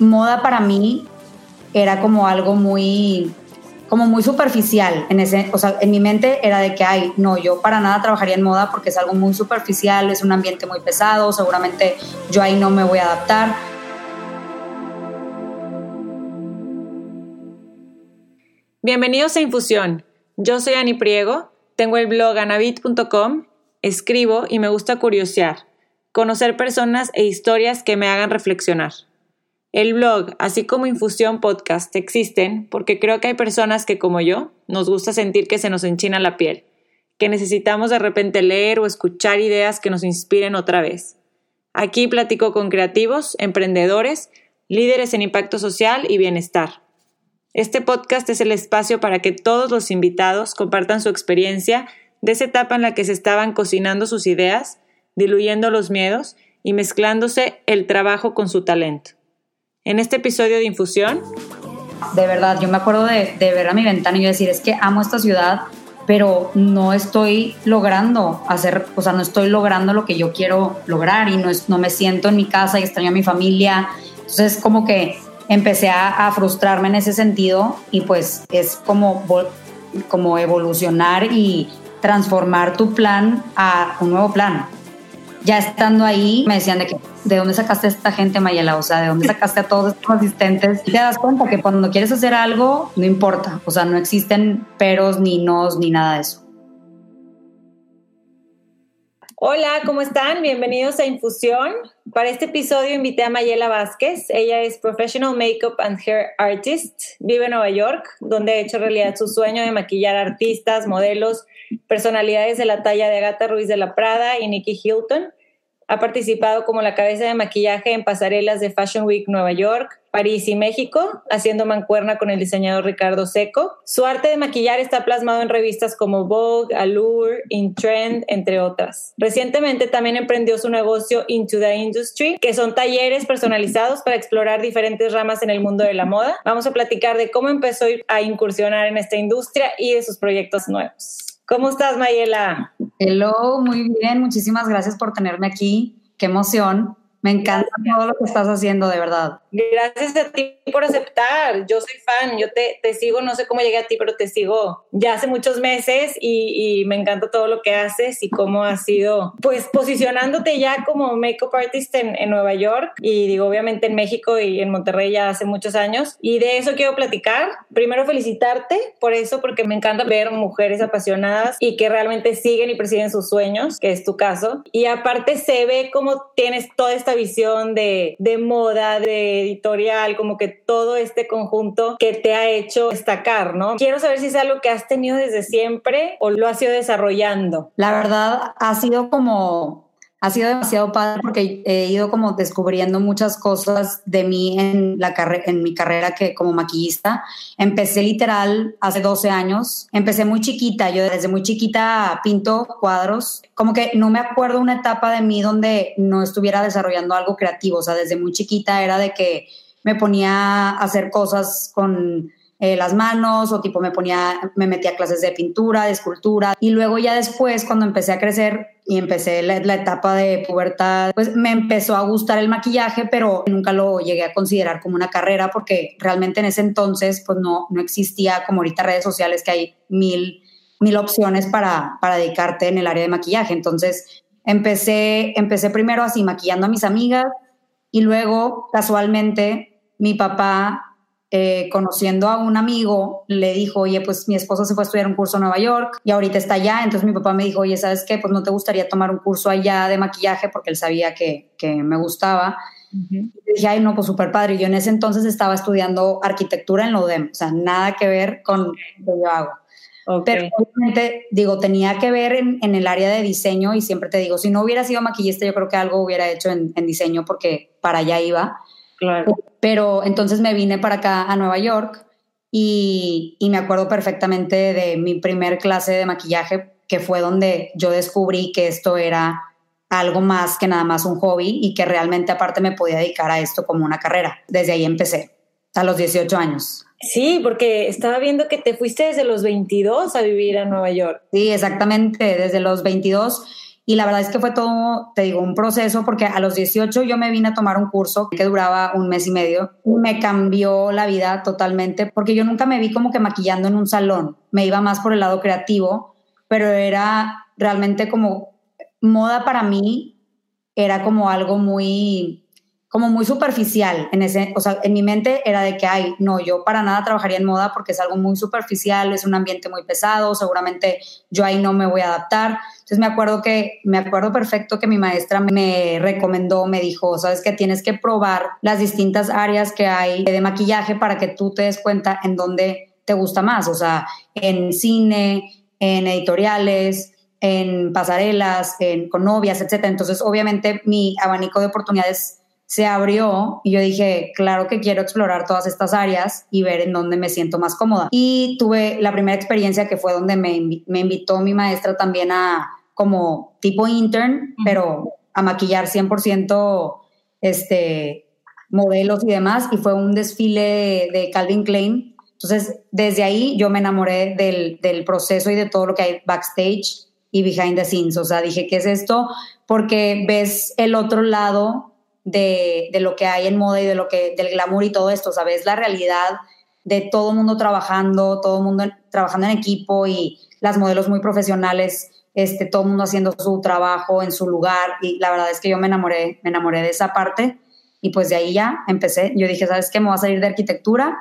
moda para mí era como algo muy como muy superficial en ese, o sea, en mi mente era de que ay, no, yo para nada trabajaría en moda porque es algo muy superficial, es un ambiente muy pesado, seguramente yo ahí no me voy a adaptar. Bienvenidos a Infusión. Yo soy Ani Priego, tengo el blog anabit.com, escribo y me gusta curiosear, conocer personas e historias que me hagan reflexionar. El blog, así como Infusión Podcast, existen porque creo que hay personas que, como yo, nos gusta sentir que se nos enchina la piel, que necesitamos de repente leer o escuchar ideas que nos inspiren otra vez. Aquí platico con creativos, emprendedores, líderes en impacto social y bienestar. Este podcast es el espacio para que todos los invitados compartan su experiencia de esa etapa en la que se estaban cocinando sus ideas, diluyendo los miedos y mezclándose el trabajo con su talento. En este episodio de Infusión. De verdad, yo me acuerdo de, ver a mi ventana y yo decir, es que amo esta ciudad, pero no estoy logrando hacer, o sea, no estoy logrando lo que yo quiero lograr y no, es, no me siento en mi casa y extraño a mi familia. Entonces, como que empecé a, a frustrarme en ese sentido y pues es como, como evolucionar y transformar tu plan a un nuevo plan ya estando ahí, me decían de que, ¿de dónde sacaste a esta gente, Mayela? O sea, ¿de dónde sacaste a todos estos asistentes? Y te das cuenta que cuando quieres hacer algo, no importa. O sea, no existen peros, ni nos, ni nada de eso. Hola, ¿cómo están? Bienvenidos a Infusión. Para este episodio invité a Mayela Vázquez. Ella es Professional Makeup and Hair Artist. Vive en Nueva York, donde ha hecho realidad su sueño de maquillar artistas, modelos, personalidades de la talla de Agatha Ruiz de la Prada y Nikki Hilton. Ha participado como la cabeza de maquillaje en pasarelas de Fashion Week Nueva York, París y México, haciendo mancuerna con el diseñador Ricardo Seco. Su arte de maquillar está plasmado en revistas como Vogue, Allure, In Trend, entre otras. Recientemente también emprendió su negocio Into the Industry, que son talleres personalizados para explorar diferentes ramas en el mundo de la moda. Vamos a platicar de cómo empezó a incursionar en esta industria y de sus proyectos nuevos. ¿Cómo estás, Mayela? Hello, muy bien. Muchísimas gracias por tenerme aquí. Qué emoción. Me encanta todo lo que estás haciendo, de verdad. Gracias a ti por aceptar. Yo soy fan, yo te, te sigo, no sé cómo llegué a ti, pero te sigo ya hace muchos meses y, y, me encanta todo lo que haces y cómo has sido, pues posicionándote ya como makeup artist en, en, Nueva York y digo, obviamente en México y en Monterrey ya hace muchos años. Y de eso quiero platicar. Primero felicitarte por eso, porque me encanta ver mujeres apasionadas y que realmente siguen y persiguen sus sueños, que es tu caso. Y aparte se ve como tienes toda esta visión de, de moda, de editorial, como que todo este conjunto que te ha hecho destacar, ¿no? Quiero saber si es algo que has tenido desde siempre o lo has ido desarrollando. La verdad ha sido como ha sido demasiado padre porque he ido como descubriendo muchas cosas de mí en, la en mi carrera que como maquillista. Empecé literal hace 12 años. Empecé muy chiquita. Yo desde muy chiquita pinto cuadros. Como que no me acuerdo una etapa de mí donde no estuviera desarrollando algo creativo. O sea, desde muy chiquita era de que me ponía a hacer cosas con eh, las manos o tipo me ponía, me metía clases de pintura, de escultura y luego ya después cuando empecé a crecer y empecé la, etapa de pubertad, pues me empezó a gustar el maquillaje, pero nunca lo llegué a considerar como una carrera porque realmente en ese entonces pues no, no existía como ahorita redes sociales que hay mil, mil opciones para, para dedicarte en el área de maquillaje. Entonces empecé, empecé primero así maquillando a mis amigas y luego casualmente mi papá eh, conociendo a un amigo, le dijo, oye, pues mi esposo se fue a estudiar un curso en Nueva York y ahorita está allá. Entonces mi papá me dijo, oye, ¿sabes qué? Pues no te gustaría tomar un curso allá de maquillaje porque él sabía que, que me gustaba. Y dije, ay, no, pues súper padre. Yo en ese entonces estaba estudiando arquitectura en la UDEM, o sea, nada que ver con lo que yo hago. Pero obviamente, digo, tenía que ver en, en, el área de diseño y siempre te digo, si no hubiera sido maquillista, yo creo que algo hubiera hecho en, en diseño porque para allá iba. Claro. Pero entonces me vine para acá a Nueva York y, y, me acuerdo perfectamente de mi primer clase de maquillaje, que fue donde yo descubrí que esto era algo más que nada más un hobby y que realmente aparte me podía dedicar a esto como una carrera. Desde ahí empecé, a los 18 años. Sí, porque estaba viendo que te fuiste desde los 22 a vivir a Nueva York. Sí, exactamente, desde los 22 Y la verdad es que fue todo, te digo, un proceso porque a los 18 yo me vine a tomar un curso que duraba un mes y medio. Me cambió la vida totalmente porque yo nunca me vi como que maquillando en un salón. Me iba más por el lado creativo, pero era realmente como moda para mí, era como algo muy como muy superficial en ese, o sea, en mi mente era de que, ay, no, yo para nada trabajaría en moda porque es algo muy superficial, es un ambiente muy pesado, seguramente yo ahí no me voy a adaptar. Entonces me acuerdo que, me acuerdo perfecto que mi maestra me recomendó, me dijo, sabes que tienes que probar las distintas áreas que hay de maquillaje para que tú te des cuenta en dónde te gusta más, o sea, en cine, en editoriales, en pasarelas, en, con novias, etc. Entonces, obviamente, mi abanico de oportunidades se abrió y yo dije, claro que quiero explorar todas estas áreas y ver en dónde me siento más cómoda. Y tuve la primera experiencia que fue donde me, invitó mi maestra también a como tipo intern, pero a maquillar 100% este, modelos y demás, y fue un desfile de, Calvin Klein. Entonces, desde ahí yo me enamoré del, del proceso y de todo lo que hay backstage y behind the scenes. O sea, dije, ¿qué es esto? Porque ves el otro lado de, lo que hay en moda y de lo que, del glamour y todo esto, ¿sabes? La realidad de todo mundo trabajando, todo mundo trabajando en equipo y las modelos muy profesionales, este, todo mundo haciendo su trabajo en su lugar y la verdad es que yo me enamoré, me enamoré de esa parte y pues de ahí ya empecé. Yo dije, ¿sabes qué? Me voy a salir de arquitectura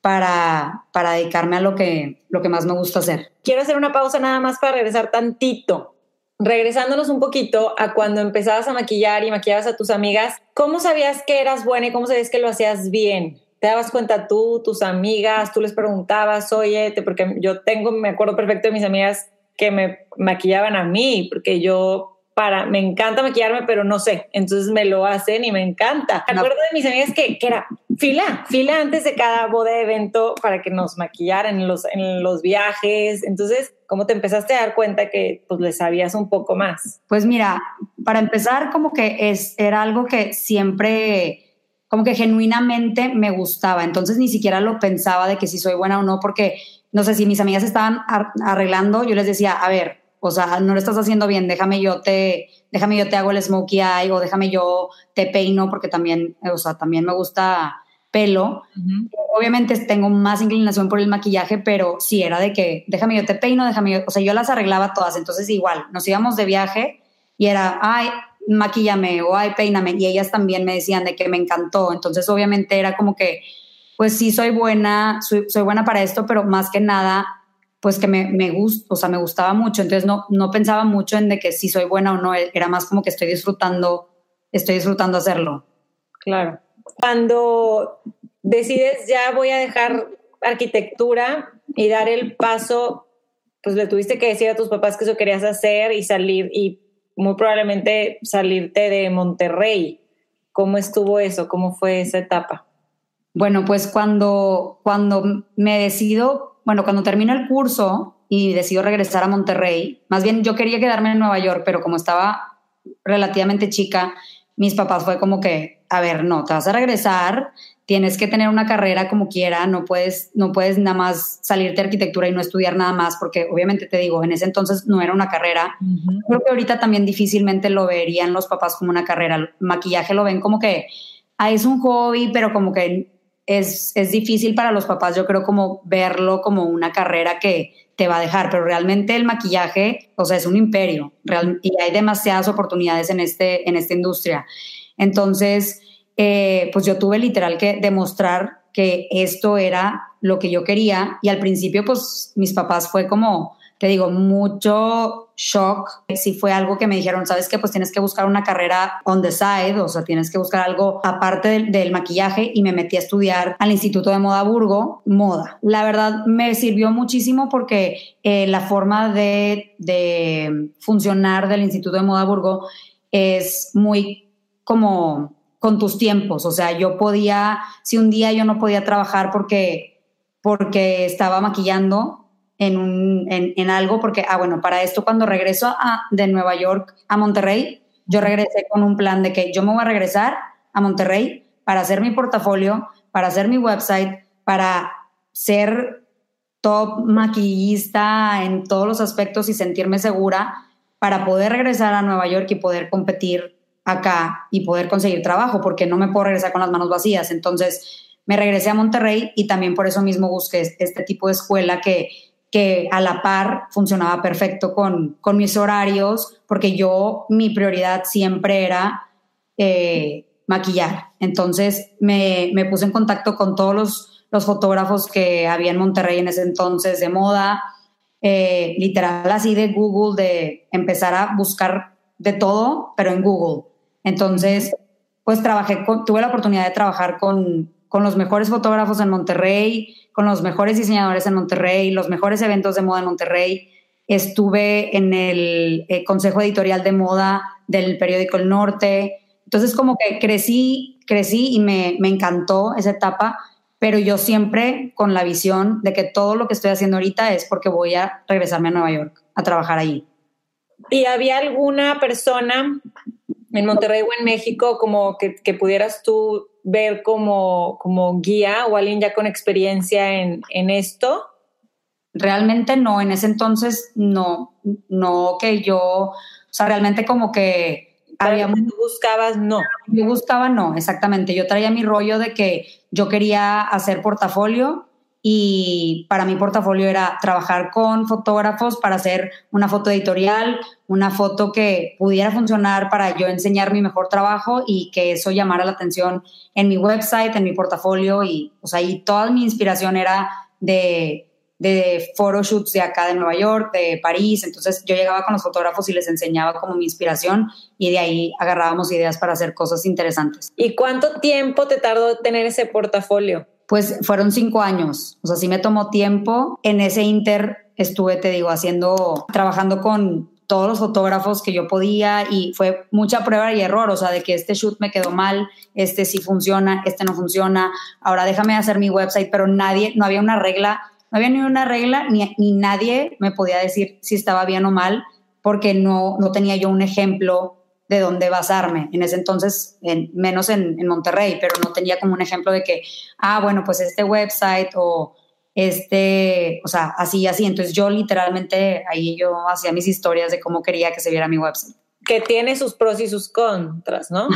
para, para dedicarme a lo que, lo que más me gusta hacer. Quiero hacer una pausa nada más para regresar tantito regresándonos un poquito a cuando empezabas a maquillar y maquillabas a tus amigas, ¿cómo sabías que eras buena y cómo sabías que lo hacías bien? ¿Te dabas cuenta tú, tus amigas, tú les preguntabas, oye, porque yo tengo, me acuerdo perfecto de mis amigas que me maquillaban a mí, porque yo para, me encanta maquillarme, pero no sé, entonces me lo hacen y me encanta. Me acuerdo de mis amigas que, que, era fila, fila antes de cada boda de evento para que nos maquillaran en los, en los viajes, entonces ¿Cómo te empezaste a dar cuenta que pues le sabías un poco más? Pues mira, para empezar como que es, era algo que siempre, como que genuinamente me gustaba, entonces ni siquiera lo pensaba de que si soy buena o no, porque no sé si mis amigas estaban arreglando, yo les decía, a ver, o sea, no lo estás haciendo bien, déjame yo te, déjame yo te hago el smokey eye o déjame yo te peino porque también, o sea, también me gusta pelo. Obviamente tengo más inclinación por el maquillaje, pero sí era de que déjame yo te peino, déjame yo, o sea, yo las arreglaba todas, entonces igual, nos íbamos de viaje y era, ay, maquillame o ay, peíname, y ellas también me decían de que me encantó, entonces obviamente era como que, pues sí soy buena, soy, buena para esto, pero más que nada, pues que me, me gusta, o sea, me gustaba mucho, entonces no, no pensaba mucho en de que si soy buena o no, era más como que estoy disfrutando, estoy disfrutando hacerlo. Claro. Cuando decides ya voy a dejar arquitectura y dar el paso, pues le tuviste que decir a tus papás que eso querías hacer y salir y muy probablemente salirte de Monterrey. ¿Cómo estuvo eso? ¿Cómo fue esa etapa? Bueno, pues cuando, cuando me decido, bueno, cuando termino el curso y decido regresar a Monterrey, más bien yo quería quedarme en Nueva York, pero como estaba relativamente chica, mis papás fue como que, a ver, no, te vas a regresar, tienes que tener una carrera como quiera, no puedes, no puedes nada más salirte de arquitectura y no estudiar nada más, porque obviamente te digo, en ese entonces no era una carrera. Creo que ahorita también difícilmente lo verían los papás como una carrera. El maquillaje lo ven como que ah, es un hobby, pero como que es, es difícil para los papás, yo creo, como verlo como una carrera que te va a dejar, pero realmente el maquillaje, o sea, es un imperio y hay demasiadas oportunidades en, este, en esta industria. Entonces, eh, pues yo tuve literal que demostrar que esto era lo que yo quería y al principio pues mis papás fue como, te digo, mucho shock. Si fue algo que me dijeron, sabes que pues tienes que buscar una carrera on the side, o sea, tienes que buscar algo aparte del, maquillaje y me metí a estudiar al Instituto de Moda Burgo, moda. La verdad me sirvió muchísimo porque eh, la forma de, de funcionar del Instituto de Moda Burgo es muy como con tus tiempos. O sea, yo podía, si un día yo no podía trabajar porque, porque estaba maquillando en, un, en, algo, porque, ah, bueno, para esto cuando regreso a, de Nueva York a Monterrey, yo regresé con un plan de que yo me voy a regresar a Monterrey para hacer mi portafolio, para hacer mi website, para ser top maquillista en todos los aspectos y sentirme segura para poder regresar a Nueva York y poder competir acá y poder conseguir trabajo, porque no me puedo regresar con las manos vacías. Entonces me regresé a Monterrey y también por eso mismo busqué este tipo de escuela que, que a la par funcionaba perfecto con, con mis horarios, porque yo, mi prioridad siempre era eh, maquillar. Entonces me, me, puse en contacto con todos los, los, fotógrafos que había en Monterrey en ese entonces de moda, eh, literal así de Google, de empezar a buscar de todo, pero en Google. Entonces, pues trabajé, tuve la oportunidad de trabajar con, con los mejores fotógrafos en Monterrey, con los mejores diseñadores en Monterrey, los mejores eventos de moda en Monterrey. Estuve en el eh, consejo editorial de moda del periódico El Norte. Entonces, como que crecí, crecí y me, me encantó esa etapa, pero yo siempre con la visión de que todo lo que estoy haciendo ahorita es porque voy a regresarme a Nueva York a trabajar allí. ¿Y había alguna persona en Monterrey o en México como que, que pudieras tú ver como, como, guía o alguien ya con experiencia en, en, esto? Realmente no, en ese entonces no, no que yo, o sea, realmente como que... Había, tú buscabas no. Yo buscaba no, exactamente. Yo traía mi rollo de que yo quería hacer portafolio y para mi portafolio era trabajar con fotógrafos para hacer una foto editorial, una foto que pudiera funcionar para yo enseñar mi mejor trabajo y que eso llamara la atención en mi website, en mi portafolio y sea, y toda mi inspiración era de de photoshoots de acá de Nueva York, de París, entonces yo llegaba con los fotógrafos y les enseñaba como mi inspiración y de ahí agarrábamos ideas para hacer cosas interesantes. ¿Y cuánto tiempo te tardó tener ese portafolio? Pues fueron cinco años. O sea, sí me tomó tiempo. En ese inter estuve, te digo, haciendo, trabajando con todos los fotógrafos que yo podía y fue mucha prueba y error, o sea, de que este shoot me quedó mal, este sí funciona, este no funciona, ahora déjame hacer mi website, pero nadie, no había una regla, no había ni una regla, ni, ni nadie me podía decir si estaba bien o mal, porque no, no tenía yo un ejemplo de dónde basarme. En ese entonces, en, menos en, Monterrey, pero no tenía como un ejemplo de que, ah, bueno, pues este website o este, o sea, así y así. Entonces yo literalmente ahí yo hacía mis historias de cómo quería que se viera mi website. Que tiene sus pros y sus contras, ¿no?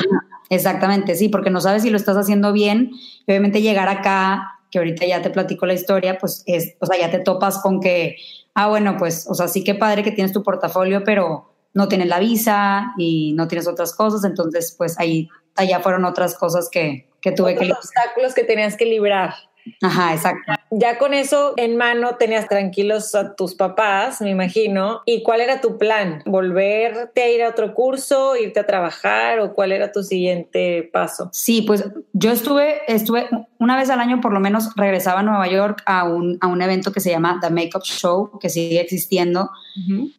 Exactamente, sí, porque no sabes si lo estás haciendo bien. Y obviamente llegar acá, que ahorita ya te platico la historia, pues es, o sea, ya te topas con que, ah, bueno, pues, o sea, sí que padre que tienes tu portafolio, pero no tienes la visa y no tienes otras cosas, entonces pues ahí allá fueron otras cosas que, que tuve que... obstáculos que tenías que librar. Ajá, exacto. Ya con eso en mano tenías tranquilos a tus papás, me imagino. ¿Y cuál era tu plan? ¿Volverte a ir a otro curso, irte a trabajar o cuál era tu siguiente paso? Sí, pues yo estuve, estuve una vez al año por lo menos regresaba a Nueva York a un, a un evento que se llama The Makeup Show, que sigue existiendo.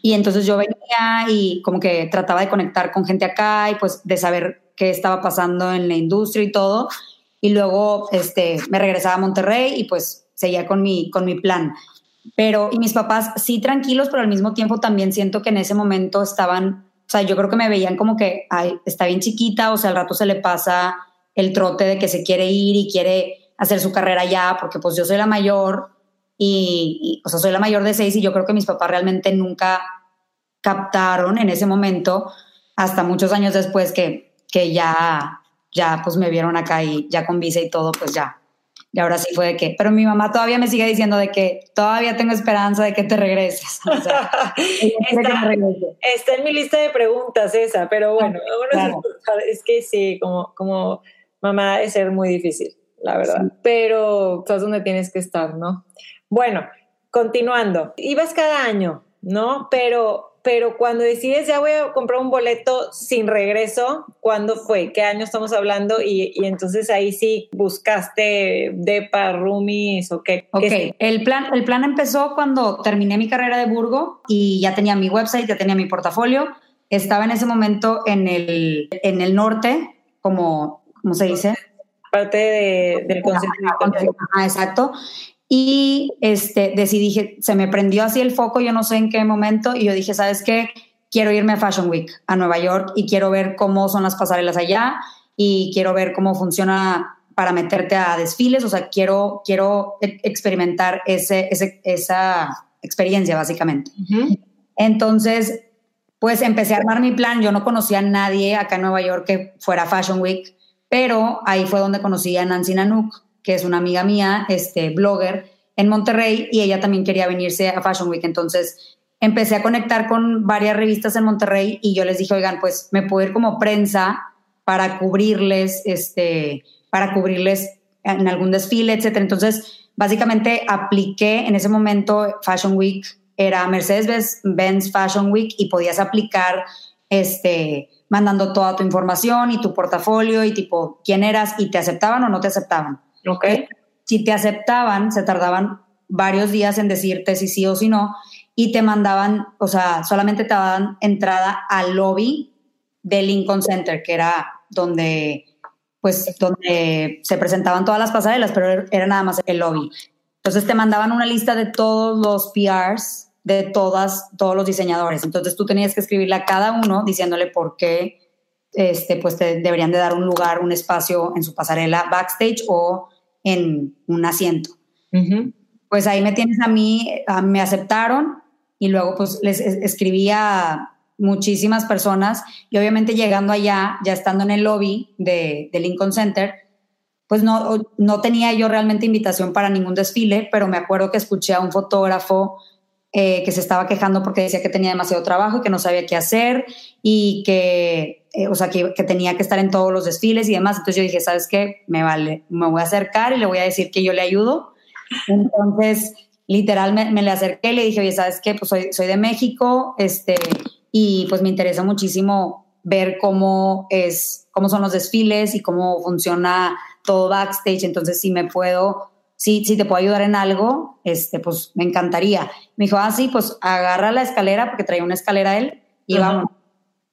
Y entonces yo venía y como que trataba de conectar con gente acá y pues de saber qué estaba pasando en la industria y todo y luego este, me regresaba a Monterrey y pues seguía con mi, con mi plan. Pero, y mis papás sí tranquilos, pero al mismo tiempo también siento que en ese momento estaban, o sea, yo creo que me veían como que, ay, está bien chiquita, o sea, al rato se le pasa el trote de que se quiere ir y quiere hacer su carrera ya, porque pues yo soy la mayor y, y, o sea, soy la mayor de seis y yo creo que mis papás realmente nunca captaron en ese momento, hasta muchos años después que, que ya ya pues me vieron acá y ya con visa y todo, pues ya. Y ahora sí fue de que, pero mi mamá todavía me sigue diciendo de que todavía tengo esperanza de que te regreses. O sea, está, está, en mi lista de preguntas esa, pero bueno, es que sí, como, como mamá es ser muy difícil, la verdad. Pero estás donde tienes que estar, ¿no? Bueno, continuando, ibas cada año, ¿no? Pero pero cuando decides ya voy a comprar un boleto sin regreso, ¿cuándo fue? ¿Qué año estamos hablando? Y, entonces ahí sí buscaste DEPA, roomies o qué. Ok, el, plan, el plan empezó cuando terminé mi carrera de Burgo y ya tenía mi website, ya tenía mi portafolio. Estaba en ese momento en el, en el norte, como, ¿cómo se dice? Parte del consejo. Ah, exacto. Y este, decidí, se me prendió así el foco, yo no sé en qué momento, y yo dije, ¿sabes qué? Quiero irme a Fashion Week a Nueva York y quiero ver cómo son las pasarelas allá y quiero ver cómo funciona para meterte a desfiles, o sea, quiero, quiero e, experimentar ese, esa experiencia básicamente. Entonces, pues empecé a armar mi plan. Yo no conocía a nadie acá en Nueva York que fuera Fashion Week, pero ahí fue donde conocí a Nancy Nanook, que es una amiga mía, este, blogger en Monterrey, y ella también quería venirse a Fashion Week. Entonces empecé a conectar con varias revistas en Monterrey y yo les dije, oigan, pues me puedo ir como prensa para cubrirles, este, para cubrirles en algún desfile, etcétera. Entonces, básicamente apliqué en ese momento Fashion Week era Mercedes-Benz Fashion Week y podías aplicar este, mandando toda tu información y tu portafolio y tipo quién eras y te aceptaban o no te aceptaban. Ok. Si te aceptaban, se tardaban varios días en decirte si sí o si no y te mandaban, o sea, solamente te daban entrada al lobby del Lincoln Center, que era donde pues donde se presentaban todas las pasarelas, pero era nada más el lobby. Entonces te mandaban una lista de todos los PRs de todas, todos los diseñadores. Entonces tú tenías que escribirle a cada uno diciéndole por qué este, pues te deberían de dar un lugar, un espacio en su pasarela backstage o en un asiento. Pues ahí me tienes a mí, me aceptaron y luego pues les escribí a muchísimas personas y obviamente llegando allá, ya estando en el lobby de, de Lincoln Center, pues no, no tenía yo realmente invitación para ningún desfile, pero me acuerdo que escuché a un fotógrafo eh, que se estaba quejando porque decía que tenía demasiado trabajo y que no sabía qué hacer y que, eh, o sea, que, tenía que estar en todos los desfiles y demás. Entonces yo dije, ¿sabes qué? Me vale, me voy a acercar y le voy a decir que yo le ayudo. Entonces, literal, me, le acerqué y le dije, oye, ¿sabes qué? Pues soy, soy de México este, y pues me interesa muchísimo ver cómo, es, cómo son los desfiles y cómo funciona todo backstage. Entonces, si me puedo si, si te puedo ayudar en algo, este, pues me encantaría. Me dijo, ah, sí, pues agarra la escalera, porque traía una escalera él, y vamos.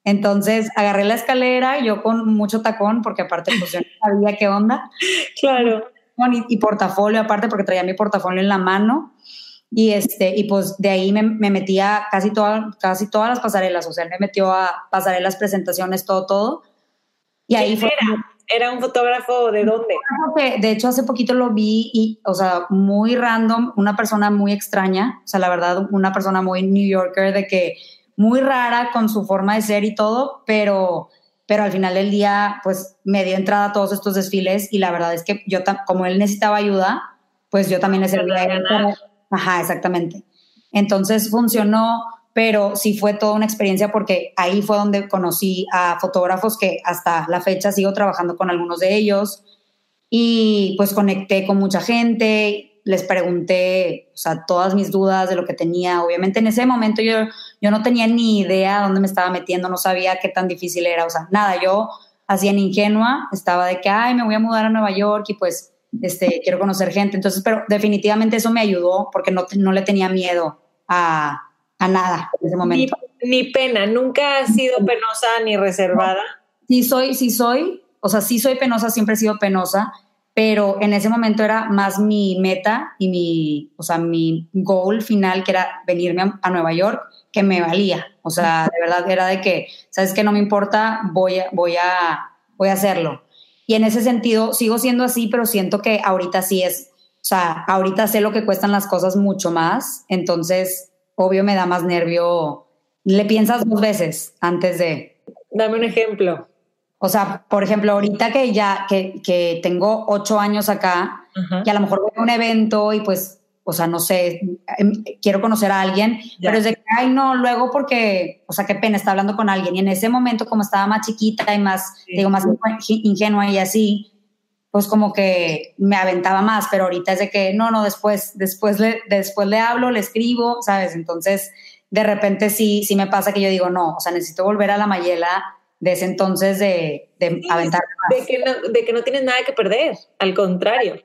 Entonces agarré la escalera, yo con mucho tacón, porque aparte pues yo no sabía qué onda. Claro. Y, y, portafolio aparte, porque traía mi portafolio en la mano. Y, este, y pues de ahí me, me metía casi, toda, casi todas las pasarelas, o sea, él me metió a pasarelas, presentaciones, todo, todo. Y ahí fue... ¿Era un fotógrafo de dónde? de hecho, hace poquito lo vi y, o sea, muy random, una persona muy extraña, o sea, la verdad, una persona muy New Yorker, de que muy rara con su forma de ser y todo, pero, pero al final del día, pues me dio entrada a todos estos desfiles y la verdad es que yo, como él necesitaba ayuda, pues yo también le servía a Ajá, exactamente. Entonces funcionó pero sí fue toda una experiencia porque ahí fue donde conocí a fotógrafos que hasta la fecha sigo trabajando con algunos de ellos y pues conecté con mucha gente, les pregunté, o sea, todas mis dudas de lo que tenía. Obviamente en ese momento yo, yo no tenía ni idea dónde me estaba metiendo, no sabía qué tan difícil era, o sea, nada, yo así en ingenua estaba de que, ay, me voy a mudar a Nueva York y pues este, quiero conocer gente. Entonces, pero definitivamente eso me ayudó porque no, no le tenía miedo a, nada en ese momento. Ni, pena, nunca has sido penosa ni reservada. Sí soy, sí soy, o sea, sí soy penosa, siempre he sido penosa, pero en ese momento era más mi meta y mi, o sea, mi goal final, que era venirme a, Nueva York, que me valía. O sea, de verdad era de que, sabes que no me importa, voy a, voy a, voy a hacerlo. Y en ese sentido sigo siendo así, pero siento que ahorita sí es, o sea, ahorita sé lo que cuestan las cosas mucho más, entonces obvio me da más nervio. Le piensas dos veces antes de... Dame un ejemplo. O sea, por ejemplo, ahorita que ya, que, que tengo ocho años acá, y a lo mejor voy a un evento y pues, o sea, no sé, em, quiero conocer a alguien, pero es de que, ay, no, luego porque, o sea, qué pena, está hablando con alguien. Y en ese momento, como estaba más chiquita y más, digo, más ingenua y así, pues como que me aventaba más, pero ahorita es de que no, no, después, después le, después le hablo, le escribo, ¿sabes? Entonces, de repente sí, sí me pasa que yo digo, no, o sea, necesito volver a la Mayela de ese entonces de, de aventar más. De que, no, de que no tienes nada que perder, al contrario.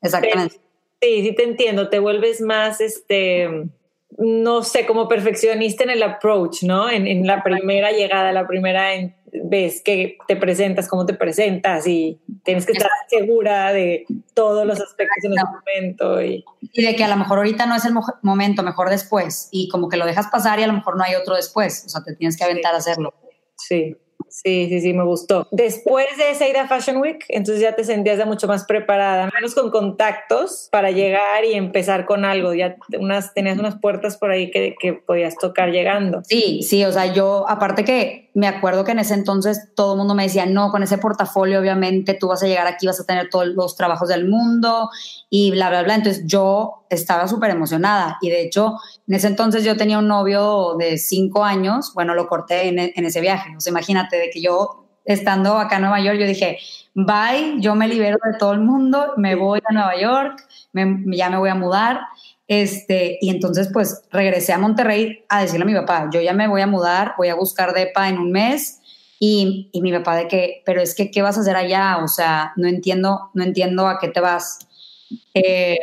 Exactamente. Sí, sí te entiendo, te vuelves más, este, no sé, como perfeccionista en el approach, ¿no? En, en la primera llegada, la primera vez que te presentas, cómo te presentas y tienes que estar segura de todos los aspectos en ese momento. Y... y de que a lo mejor ahorita no es el momento, mejor después. Y como que lo dejas pasar y a lo mejor no hay otro después. O sea, te tienes que aventar a hacerlo. Sí. Sí, sí, sí, me gustó. Después de esa ida a Fashion Week, entonces ya te sentías mucho más preparada, menos con contactos para llegar y empezar con algo. Ya unas, tenías unas puertas por ahí que, que podías tocar llegando. Sí, sí, o sea, yo aparte que me acuerdo que en ese entonces todo el mundo me decía, no, con ese portafolio obviamente tú vas a llegar aquí, vas a tener todos los trabajos del mundo y bla, bla, bla. Entonces yo estaba súper emocionada y de hecho en ese entonces yo tenía un novio de cinco años, bueno, lo corté en, en ese viaje, o sea, imagínate de que yo estando acá en Nueva York, yo dije, bye, yo me libero de todo el mundo, me voy a Nueva York, ya me voy a mudar. Este, y entonces pues regresé a Monterrey a decirle a mi papá, yo ya me voy a mudar, voy a buscar DEPA en un mes. Y, y mi papá de que, pero es que, ¿qué vas a hacer allá? O sea, no entiendo, no entiendo a qué te vas. Eh,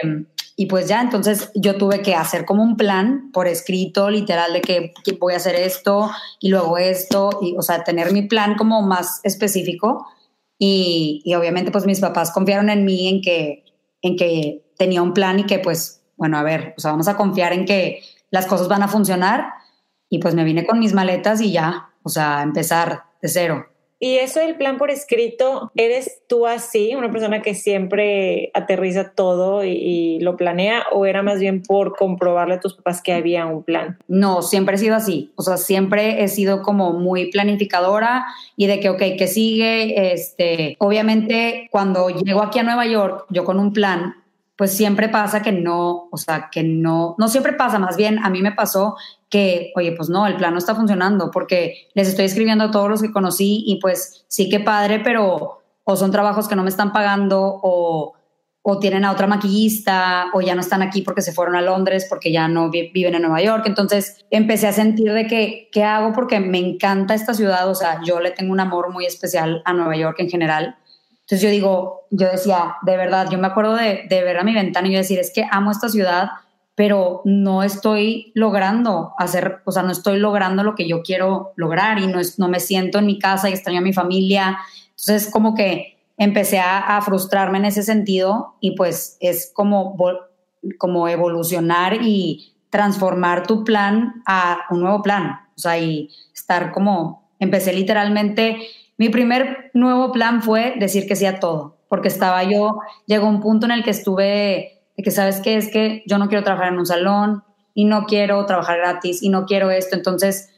y pues ya, entonces yo tuve que hacer como un plan por escrito, literal, de que, voy a hacer esto y luego esto, y, o sea, tener mi plan como más específico. Y, y, obviamente pues mis papás confiaron en mí, en que, en que tenía un plan y que pues, bueno, a ver, o sea, vamos a confiar en que las cosas van a funcionar. Y pues me vine con mis maletas y ya, o sea, empezar de cero. Y eso del plan por escrito, ¿eres tú así, una persona que siempre aterriza todo y, lo planea o era más bien por comprobarle a tus papás que había un plan? No, siempre he sido así. O sea, siempre he sido como muy planificadora y de que, ok, ¿qué sigue? Este, obviamente, cuando llego aquí a Nueva York, yo con un plan, pues siempre pasa que no, o sea, que no, no siempre pasa, más bien a mí me pasó que, oye, pues no, el plan no está funcionando porque les estoy escribiendo a todos los que conocí y pues sí que padre, pero o son trabajos que no me están pagando o, o tienen a otra maquillista o ya no están aquí porque se fueron a Londres porque ya no viven en Nueva York. Entonces empecé a sentir de que, ¿qué hago? Porque me encanta esta ciudad, o sea, yo le tengo un amor muy especial a Nueva York en general entonces yo digo, yo decía, de verdad, yo me acuerdo de, ver a mi ventana y yo decir, es que amo esta ciudad, pero no estoy logrando hacer, o sea, no estoy logrando lo que yo quiero lograr y no, es, no me siento en mi casa y extraño a mi familia. Entonces como que empecé a, frustrarme en ese sentido y pues es como, como evolucionar y transformar tu plan a un nuevo plan. O sea, y estar como, empecé literalmente mi primer nuevo plan fue decir que sí a todo, porque estaba yo, llegó un punto en el que estuve, de que sabes qué, es que yo no quiero trabajar en un salón y no quiero trabajar gratis y no quiero esto. Entonces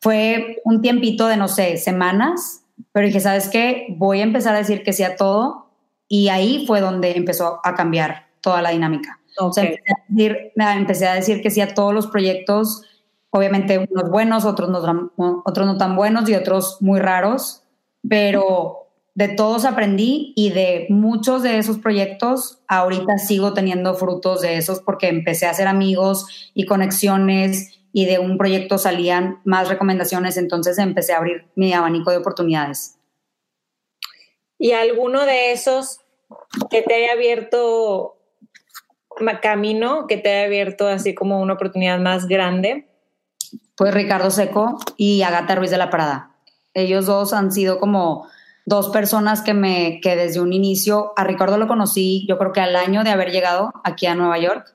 fue un tiempito de, no sé, semanas, pero dije, ¿sabes qué? Voy a empezar a decir que sí a todo y ahí fue donde empezó a cambiar toda la dinámica. O sea, empecé, a decir, empecé a decir que sí a todos los proyectos, obviamente unos buenos, otros no, otros no tan buenos y otros muy raros pero de todos aprendí y de muchos de esos proyectos ahorita sigo teniendo frutos de esos porque empecé a hacer amigos y conexiones y de un proyecto salían más recomendaciones, entonces empecé a abrir mi abanico de oportunidades. ¿Y alguno de esos que te haya abierto camino, que te haya abierto así como una oportunidad más grande? Pues Ricardo Seco y Agata Ruiz de la Prada. Ellos dos han sido como dos personas que me que desde un inicio a Ricardo lo conocí yo creo que al año de haber llegado aquí a Nueva York.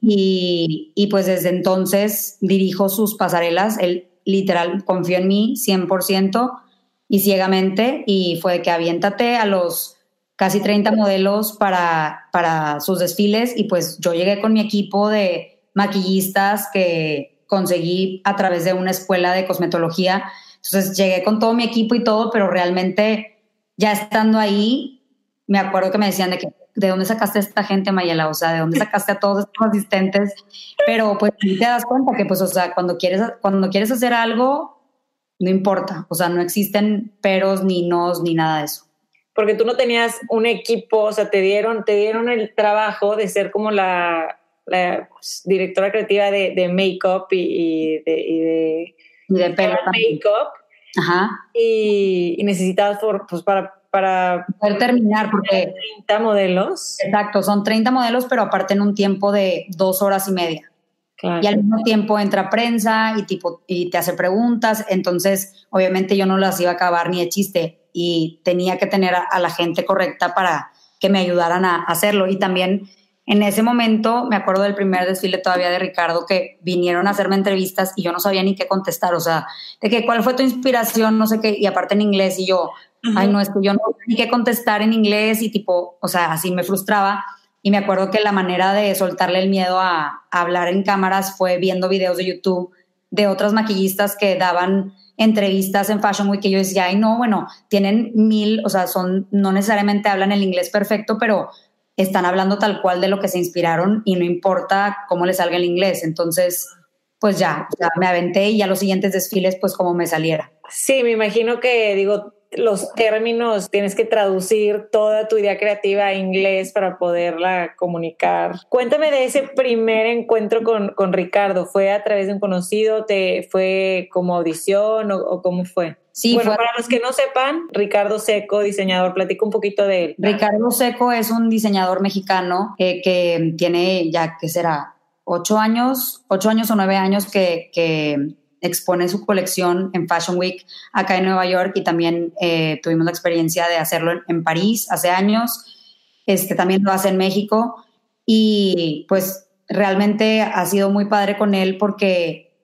Y, y, pues desde entonces dirijo sus pasarelas. Él literal confió en mí 100% y ciegamente y fue que aviéntate a los casi 30 modelos para, para sus desfiles. Y pues yo llegué con mi equipo de maquillistas que conseguí a través de una escuela de cosmetología entonces llegué con todo mi equipo y todo, pero realmente ya estando ahí, me acuerdo que me decían de que, ¿de dónde sacaste a esta gente, Mayela? O sea, ¿de dónde sacaste a todos estos asistentes? Pero pues te das cuenta que, pues, o sea, cuando quieres, cuando quieres hacer algo, no importa. O sea, no existen peros, ni nos, ni nada de eso. Porque tú no tenías un equipo, o sea, te dieron, te dieron el trabajo de ser como la, pues, directora creativa de, de make-up y, de y de pelo make-up. Ajá. Y, y necesitabas por, pues para, para poder terminar, porque 30 modelos. Exacto, son 30 modelos, pero aparte en un tiempo de dos horas y media. Y al mismo tiempo entra prensa y, tipo, y te hace preguntas, entonces obviamente yo no las iba a acabar ni de chiste y tenía que tener a, la gente correcta para que me ayudaran a hacerlo. Y también en ese momento me acuerdo del primer desfile todavía de Ricardo que vinieron a hacerme entrevistas y yo no sabía ni qué contestar, o sea, de que cuál fue tu inspiración, no sé qué, y aparte en inglés y yo, ay no, es que yo no sabía ni qué contestar en inglés y tipo, o sea, así me frustraba. Y me acuerdo que la manera de soltarle el miedo a, a hablar en cámaras fue viendo videos de YouTube de otras maquillistas que daban entrevistas en Fashion Week que yo decía, ay no, bueno, tienen mil, o sea, son, no necesariamente hablan el inglés perfecto, pero están hablando tal cual de lo que se inspiraron y no importa cómo les salga el inglés. Entonces, pues ya, ya me aventé y a los siguientes desfiles, pues como me saliera. Sí, me imagino que, digo, los términos, tienes que traducir toda tu idea creativa a inglés para poderla comunicar. Cuéntame de ese primer encuentro con, con Ricardo. ¿Fue a través de un conocido? ¿Te fue como audición o, cómo fue? Sí, bueno, para los que no sepan, Ricardo Seco, diseñador, platica un poquito de él. Ricardo Seco es un diseñador mexicano eh, que tiene ya, ¿qué será? Ocho años, ocho años o nueve años que, que expone su colección en Fashion Week acá en Nueva York y también eh, tuvimos la experiencia de hacerlo en, París hace años. Este también lo hace en México y pues realmente ha sido muy padre con él porque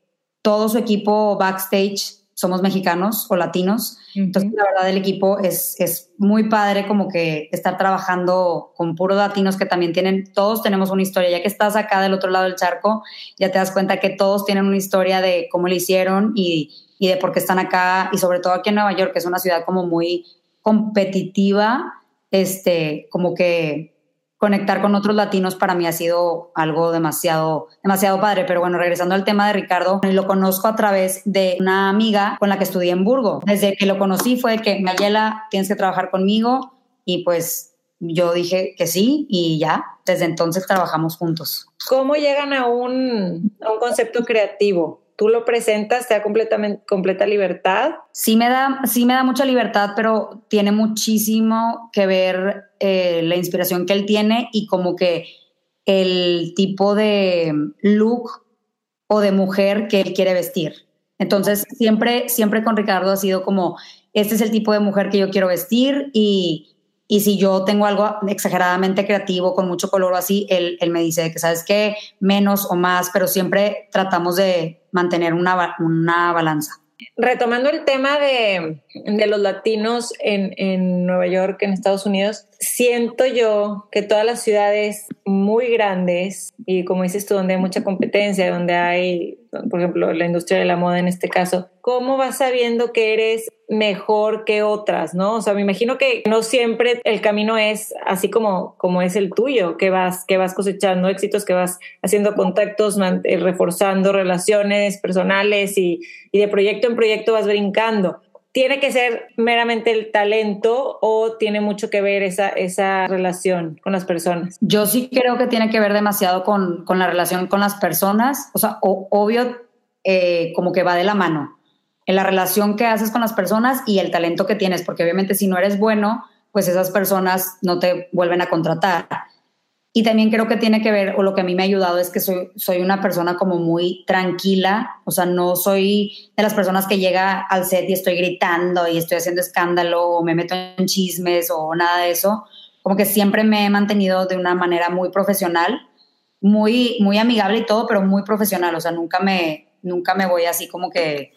todo su equipo backstage somos mexicanos o latinos. Entonces, la verdad, el equipo es, es muy padre como que estar trabajando con puros latinos que también tienen, todos tenemos una historia. Ya que estás acá del otro lado del charco, ya te das cuenta que todos tienen una historia de cómo lo hicieron y, y de por qué están acá. Y sobre todo aquí en Nueva York, que es una ciudad como muy competitiva, este, como que conectar con otros latinos para mí ha sido algo demasiado, demasiado padre. Pero bueno, regresando al tema de Ricardo, lo conozco a través de una amiga con la que estudié en Burgo. Desde que lo conocí fue que, Mayela, tienes que trabajar conmigo y pues yo dije que sí y ya, desde entonces trabajamos juntos. ¿Cómo llegan a un, a un concepto creativo? Tú lo presentas, te completamente, completa libertad. Sí me da, sí me da mucha libertad, pero tiene muchísimo que ver eh, la inspiración que él tiene y como que el tipo de look o de mujer que él quiere vestir. Entonces, siempre, siempre con Ricardo ha sido como, este es el tipo de mujer que yo quiero vestir y, y si yo tengo algo exageradamente creativo, con mucho color o así, él, él me dice que, ¿sabes qué? Menos o más, pero siempre tratamos de mantener una, una balanza. Retomando el tema de, de los latinos en, en, Nueva York, en Estados Unidos, siento yo que todas las ciudades muy grandes y como dices tú, donde hay mucha competencia, donde hay, por ejemplo, la industria de la moda en este caso, ¿cómo vas sabiendo que eres mejor que otras, ¿no? O sea, me imagino que no siempre el camino es así como, como es el tuyo, que vas, que vas cosechando éxitos, que vas haciendo contactos, eh, reforzando relaciones personales y, y de proyecto en proyecto vas brincando. ¿Tiene que ser meramente el talento o tiene mucho que ver esa, esa relación con las personas? Yo sí creo que tiene que ver demasiado con, con la relación con las personas. O sea, obvio, eh, como que va de la mano en la relación que haces con las personas y el talento que tienes, porque obviamente si no eres bueno, pues esas personas no te vuelven a contratar. Y también creo que tiene que ver, o lo que a mí me ha ayudado es que soy, soy una persona como muy tranquila, o sea, no soy de las personas que llega al set y estoy gritando y estoy haciendo escándalo o me meto en chismes o nada de eso. Como que siempre me he mantenido de una manera muy profesional, muy, muy amigable y todo, pero muy profesional, o sea, nunca me, nunca me voy así como que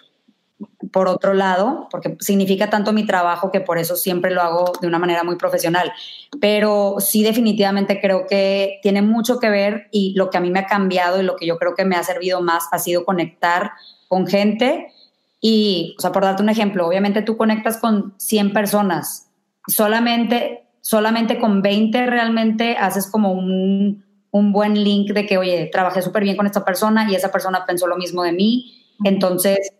por otro lado, porque significa tanto mi trabajo que por eso siempre lo hago de una manera muy profesional. Pero sí definitivamente creo que tiene mucho que ver y lo que a mí me ha cambiado y lo que yo creo que me ha servido más ha sido conectar con gente. Y, o sea, por darte un ejemplo, obviamente tú conectas con 100 personas, solamente, solamente con 20 realmente haces como un, un buen link de que, oye, trabajé súper bien con esta persona y esa persona pensó lo mismo de mí. Entonces,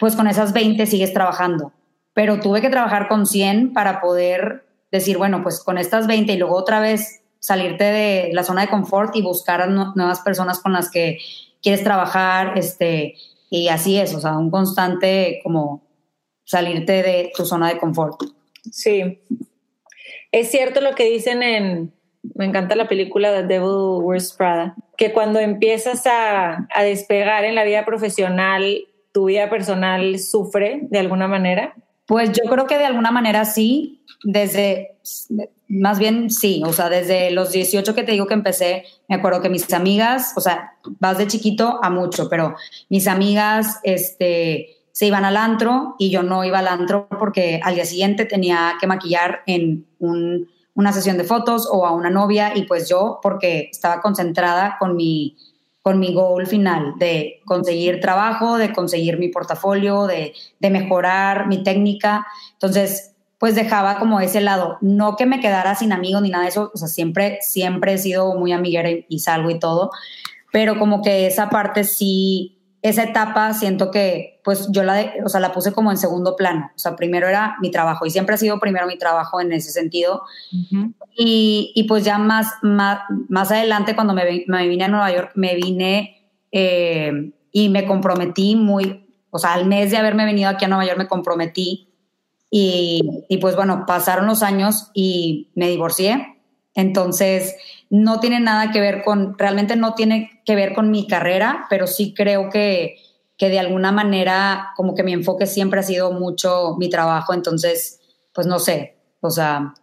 pues con esas 20 sigues trabajando. Pero tuve que trabajar con 100 para poder decir, bueno, pues con estas 20 y luego otra vez salirte de la zona de confort y buscar nuevas personas con las que quieres trabajar, este, y así es, o sea, un constante como salirte de tu zona de confort. Sí. Es cierto lo que dicen en, me encanta la película The Devil Wears Prada, que cuando empiezas a, a despegar en la vida profesional tu vida personal sufre de alguna manera? Pues yo creo que de alguna manera sí, desde, más bien sí, o sea, desde los 18 que te digo que empecé, me acuerdo que mis amigas, o sea, vas de chiquito a mucho, pero mis amigas, este, se iban al antro y yo no iba al antro porque al día siguiente tenía que maquillar en una sesión de fotos o a una novia y pues yo porque estaba concentrada con mi con mi goal final de conseguir trabajo, de conseguir mi portafolio, de, de mejorar mi técnica. Entonces, pues dejaba como ese lado. No que me quedara sin amigos ni nada de eso, o sea, siempre, siempre he sido muy amiguera y, y salgo y todo, pero como que esa parte sí, esa etapa siento que pues yo la, o sea, la puse como en segundo plano. O sea, primero era mi trabajo y siempre ha sido primero mi trabajo en ese sentido. y, y, pues ya más, más, más adelante cuando me, me, vine a Nueva York, me vine eh, y me comprometí muy, o sea, al mes de haberme venido aquí a Nueva York me comprometí y, y pues bueno, pasaron los años y me divorcié. Entonces, no tiene nada que ver con, realmente no tiene que ver con mi carrera, pero sí creo que, que de alguna manera como que mi enfoque siempre ha sido mucho mi trabajo, entonces, pues no sé, o sea,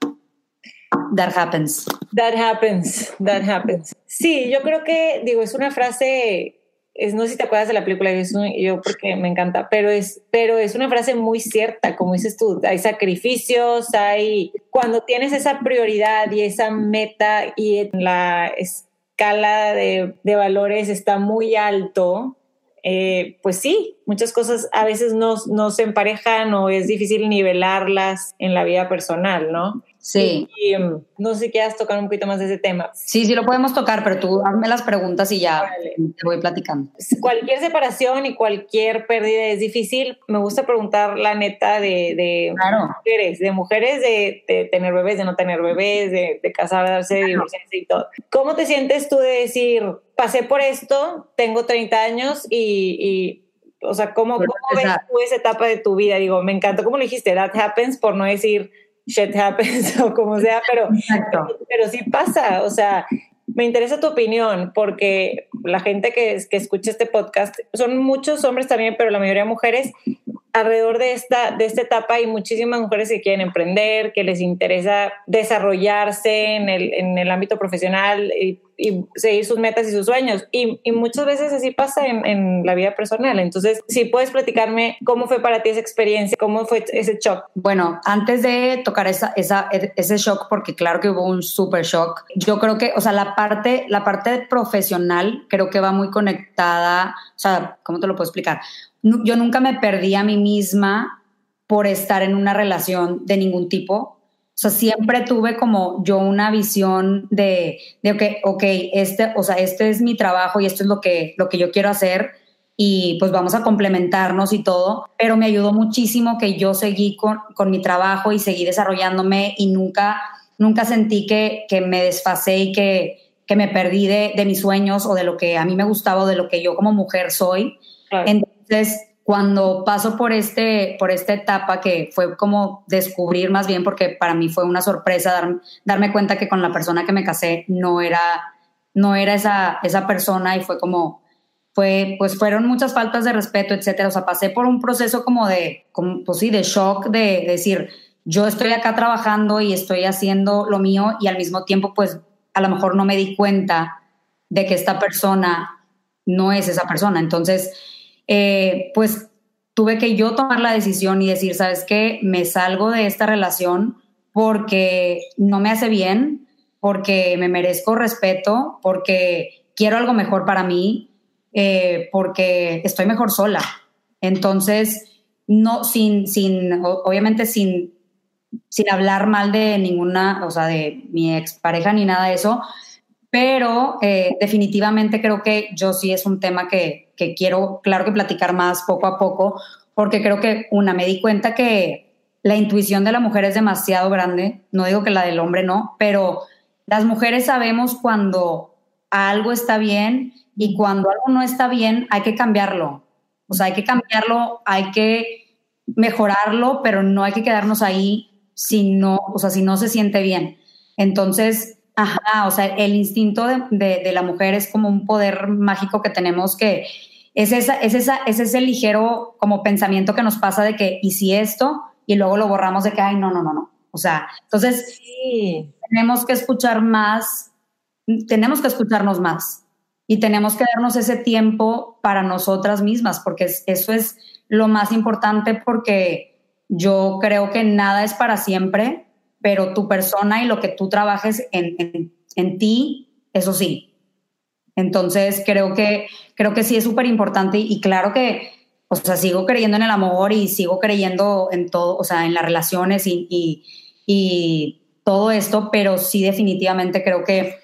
that happens. That happens, that happens. Sí, yo creo que, digo, es una frase es, no sé si te acuerdas de la película, yo porque me encanta, pero es, pero es una frase muy cierta, como dices tú, hay sacrificios, hay, cuando tienes esa prioridad y esa meta y la escala de, de valores está muy alto, eh, pues sí, muchas cosas a veces no, no se emparejan o es difícil nivelarlas en la vida personal, ¿no? Sí. Y, em, no sé si quieras tocar un poquito más de ese tema. Sí, sí lo podemos tocar, pero tú hazme las preguntas y ya te voy platicando. Cualquier separación y cualquier pérdida es difícil. Me gusta preguntar la neta de, de mujeres, de mujeres de, tener bebés, de no tener bebés, de, de casarse, de divorciarse y todo. ¿Cómo te sientes tú de decir, pasé por esto, tengo 30 años y, y o sea, ¿cómo, cómo ves tú esa etapa de tu vida? Digo, me encantó como lo dijiste, that happens, por no decir shit happens o como sea, pero, pero, sí pasa, o sea, me interesa tu opinión porque la gente que, que escucha este podcast son muchos hombres también, pero la mayoría mujeres. Alrededor de esta, de esta etapa hay muchísimas mujeres que quieren emprender, que les interesa desarrollarse en el, en el ámbito profesional y y seguir sus metas y sus sueños. Y, y muchas veces así pasa en, en, la vida personal. Entonces, si puedes platicarme cómo fue para ti esa experiencia, cómo fue ese shock. Bueno, antes de tocar esa, esa, ese shock, porque claro que hubo un super shock, yo creo que, o sea, la parte, la parte profesional creo que va muy conectada, o sea, ¿cómo te lo puedo explicar? Yo nunca me perdí a mí misma por estar en una relación de ningún tipo o sea, siempre tuve como yo una visión de, de que, ok, este, o sea, este es mi trabajo y esto es lo que, lo que yo quiero hacer y pues vamos a complementarnos y todo, pero me ayudó muchísimo que yo seguí con, con mi trabajo y seguí desarrollándome y nunca, nunca sentí que, que me desfasé y que, que me perdí de, de, mis sueños o de lo que a mí me gustaba o de lo que yo como mujer soy. Entonces, cuando paso por, este, por esta etapa que fue como descubrir más bien, porque para mí fue una sorpresa darme cuenta que con la persona que me casé no era, no era esa, esa persona y fue como, fue, pues fueron muchas faltas de respeto, etcétera. O sea, pasé por un proceso como de, como, pues sí, de shock, de, de decir, yo estoy acá trabajando y estoy haciendo lo mío y al mismo tiempo, pues a lo mejor no me di cuenta de que esta persona no es esa persona. Entonces, eh, pues tuve que yo tomar la decisión y decir, ¿sabes qué? Me salgo de esta relación porque no me hace bien, porque me merezco respeto, porque quiero algo mejor para mí, eh, porque estoy mejor sola. Entonces, no, sin, sin, obviamente sin, sin hablar mal de ninguna, o sea, de mi expareja ni nada de eso, pero eh, definitivamente creo que yo sí es un tema que, que quiero, claro que platicar más poco a poco, porque creo que, una, me di cuenta que la intuición de la mujer es demasiado grande, no digo que la del hombre no, pero las mujeres sabemos cuando algo está bien y cuando algo no está bien hay que cambiarlo. O sea, hay que cambiarlo, hay que mejorarlo, pero no hay que quedarnos ahí si no, o sea, si no se siente bien. Entonces, ajá, o sea, el instinto de, de, de la mujer es como un poder mágico que tenemos que es, esa, es, esa, es ese ligero como pensamiento que nos pasa de que, ¿y si esto? y luego lo borramos de que, ay, no, no, no, no. O sea, entonces tenemos que escuchar más, tenemos que escucharnos más y tenemos que darnos ese tiempo para nosotras mismas, porque eso es lo más importante porque yo creo que nada es para siempre, pero tu persona y lo que tú trabajes en, en, ti, eso sí. Entonces creo que, creo que sí es súper importante y claro que, o sea, sigo creyendo en el amor y sigo creyendo en todo, o sea, en las relaciones y, y, y todo esto, pero sí definitivamente creo que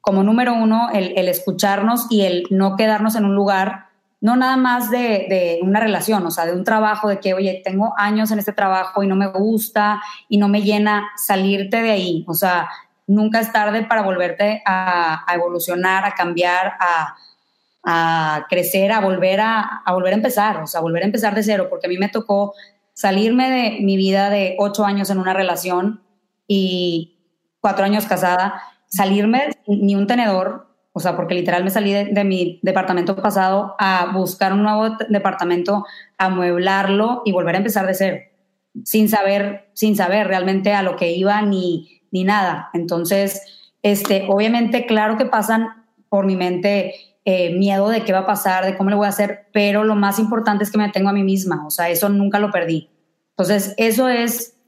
como número uno, el, el, escucharnos y el no quedarnos en un lugar no nada más de, de, una relación, o sea, de un trabajo, de que, oye, tengo años en este trabajo y no me gusta y no me llena, salirte de ahí, o sea, nunca es tarde para volverte a, evolucionar, a cambiar, a, a crecer, a volver a, a, volver a empezar, o sea, volver a empezar de cero, porque a mí me tocó salirme de mi vida de ocho años en una relación y cuatro años casada, salirme ni un tenedor, o sea, porque literal me salí de, mi departamento pasado a buscar un nuevo departamento, a mueblarlo y volver a empezar de cero, sin saber, sin saber realmente a lo que iba ni, ni nada. Entonces, este, obviamente, claro que pasan por mi mente eh, miedo de qué va a pasar, de cómo le voy a hacer, pero lo más importante es que me tengo a mí misma, o sea, eso nunca lo perdí. Entonces, eso es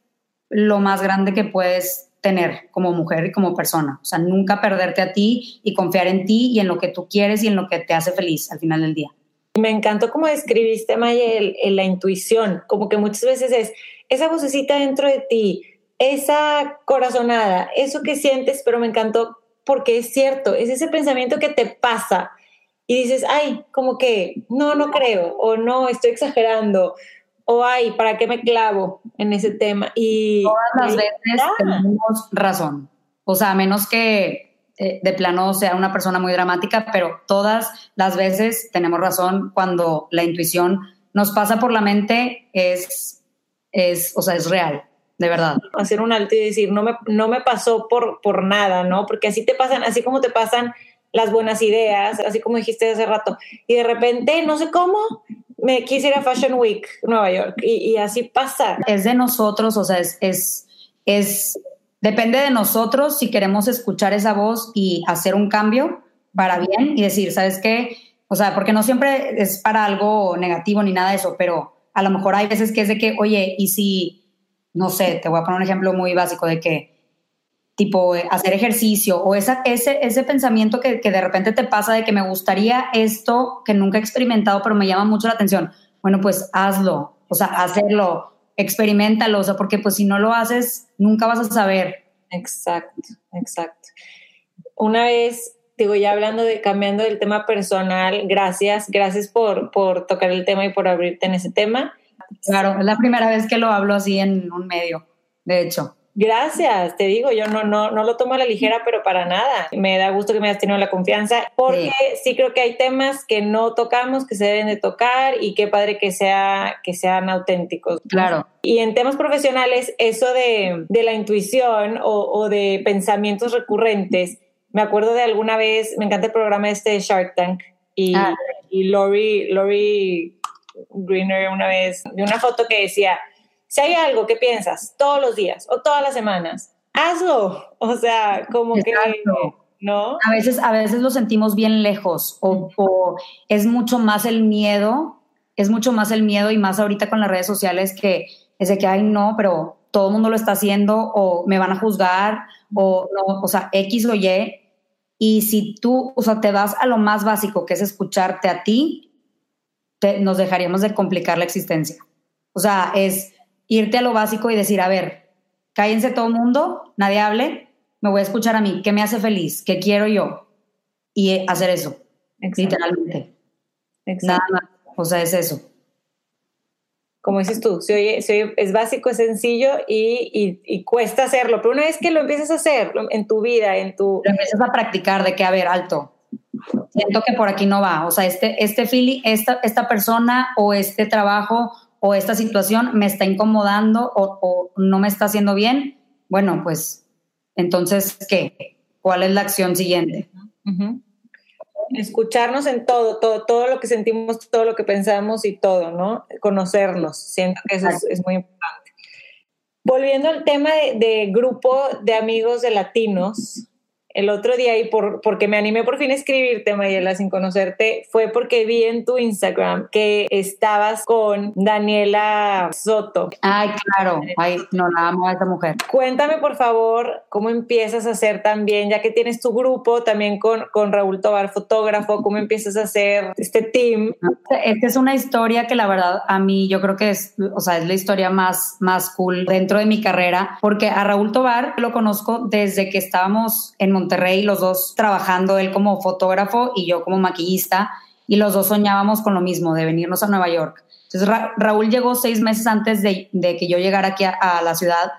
lo más grande que puedes tener como mujer y como persona. O sea, nunca perderte a ti y confiar en ti y en lo que tú quieres y en lo que te hace feliz al final del día. Me encantó cómo describiste, Mayel, la intuición, como que muchas veces es esa vocecita dentro de ti, esa corazonada, eso que sientes, pero me encantó porque es cierto, es ese pensamiento que te pasa y dices, ay, como que no, no creo, o no, estoy exagerando, o ay, ¿para qué me clavo en ese tema? Y todas las veces tenemos razón. O sea, a menos que eh, de plano sea una persona muy dramática, pero todas las veces tenemos razón cuando la intuición nos pasa por la mente es, es o sea, es real, de verdad. Hacer un alto y decir, no me, no me pasó por, por nada, ¿no? Porque así te pasan, así como te pasan las buenas ideas, así como dijiste hace rato, y de repente, no sé cómo, me quise ir a Fashion Week, Nueva York, y, así pasa. Es de nosotros, o sea, es, es, es, depende de nosotros si queremos escuchar esa voz y hacer un cambio para bien y decir, ¿sabes qué? O sea, porque no siempre es para algo negativo ni nada de eso, pero a lo mejor hay veces que es de que, oye, y si, no sé, te voy a poner un ejemplo muy básico de que, tipo eh, hacer ejercicio o esa, ese, ese pensamiento que, que, de repente te pasa de que me gustaría esto que nunca he experimentado, pero me llama mucho la atención. Bueno, pues hazlo, o sea, hacerlo, experimentalo, o sea, porque pues si no lo haces, nunca vas a saber. Exacto, exacto. Una vez, digo, ya hablando de, cambiando del tema personal, gracias, gracias por, por tocar el tema y por abrirte en ese tema. Claro, es la primera vez que lo hablo así en un medio, de hecho. Gracias, te digo, yo no, no, no lo tomo a la ligera, pero para nada. Me da gusto que me hayas tenido la confianza, porque sí. creo que hay temas que no tocamos, que se deben de tocar y qué padre que, sea, que sean auténticos. Claro. Y en temas profesionales, eso de, de la intuición o, o, de pensamientos recurrentes, me acuerdo de alguna vez, me encanta el programa este de Shark Tank y, ah. y Lori, Lori Greener una vez, de una foto que decía, si hay algo que piensas todos los días o todas las semanas, hazlo. O sea, como que... ¿No? A veces, a veces lo sentimos bien lejos o, es mucho más el miedo, es mucho más el miedo y más ahorita con las redes sociales que es de que, ay, no, pero todo el mundo lo está haciendo o me van a juzgar o no, o sea, X o Y. Y si tú, o sea, te vas a lo más básico que es escucharte a ti, nos dejaríamos de complicar la existencia. O sea, es irte a lo básico y decir, a ver, cállense todo el mundo, nadie hable, me voy a escuchar a mí, ¿qué me hace feliz? ¿Qué quiero yo? Y hacer eso, literalmente. Nada más, o sea, es eso. Como dices tú, es básico, es sencillo y, y, cuesta hacerlo, pero una vez que lo empiezas a hacer en tu vida, en tu... Lo empiezas a practicar de que, a ver, alto, siento que por aquí no va, o sea, este, este feeling, esta, esta persona o este trabajo o esta situación me está incomodando o, no me está haciendo bien, bueno, pues entonces, ¿qué? ¿Cuál es la acción siguiente? Escucharnos en todo, todo, todo lo que sentimos, todo lo que pensamos y todo, ¿no? Conocernos. Siento que eso es, muy importante. Volviendo al tema de, grupo de amigos de latinos, el otro día y por, porque me animé por fin a escribirte, Mayela, sin conocerte, fue porque vi en tu Instagram que estabas con Daniela Soto. Ay, claro. Ay, no, la amo a esa mujer. Cuéntame, por favor, cómo empiezas a hacer también, ya que tienes tu grupo también con, con Raúl Tobar, fotógrafo, cómo empiezas a hacer este team. Esta es una historia que la verdad a mí yo creo que es, o sea, es la historia más, más cool dentro de mi carrera, porque a Raúl Tobar lo conozco desde que estábamos en Monterrey Monterrey, los dos trabajando, él como fotógrafo y yo como maquillista, y los dos soñábamos con lo mismo, de venirnos a Nueva York. Entonces Raúl llegó seis meses antes de, que yo llegara aquí a, la ciudad,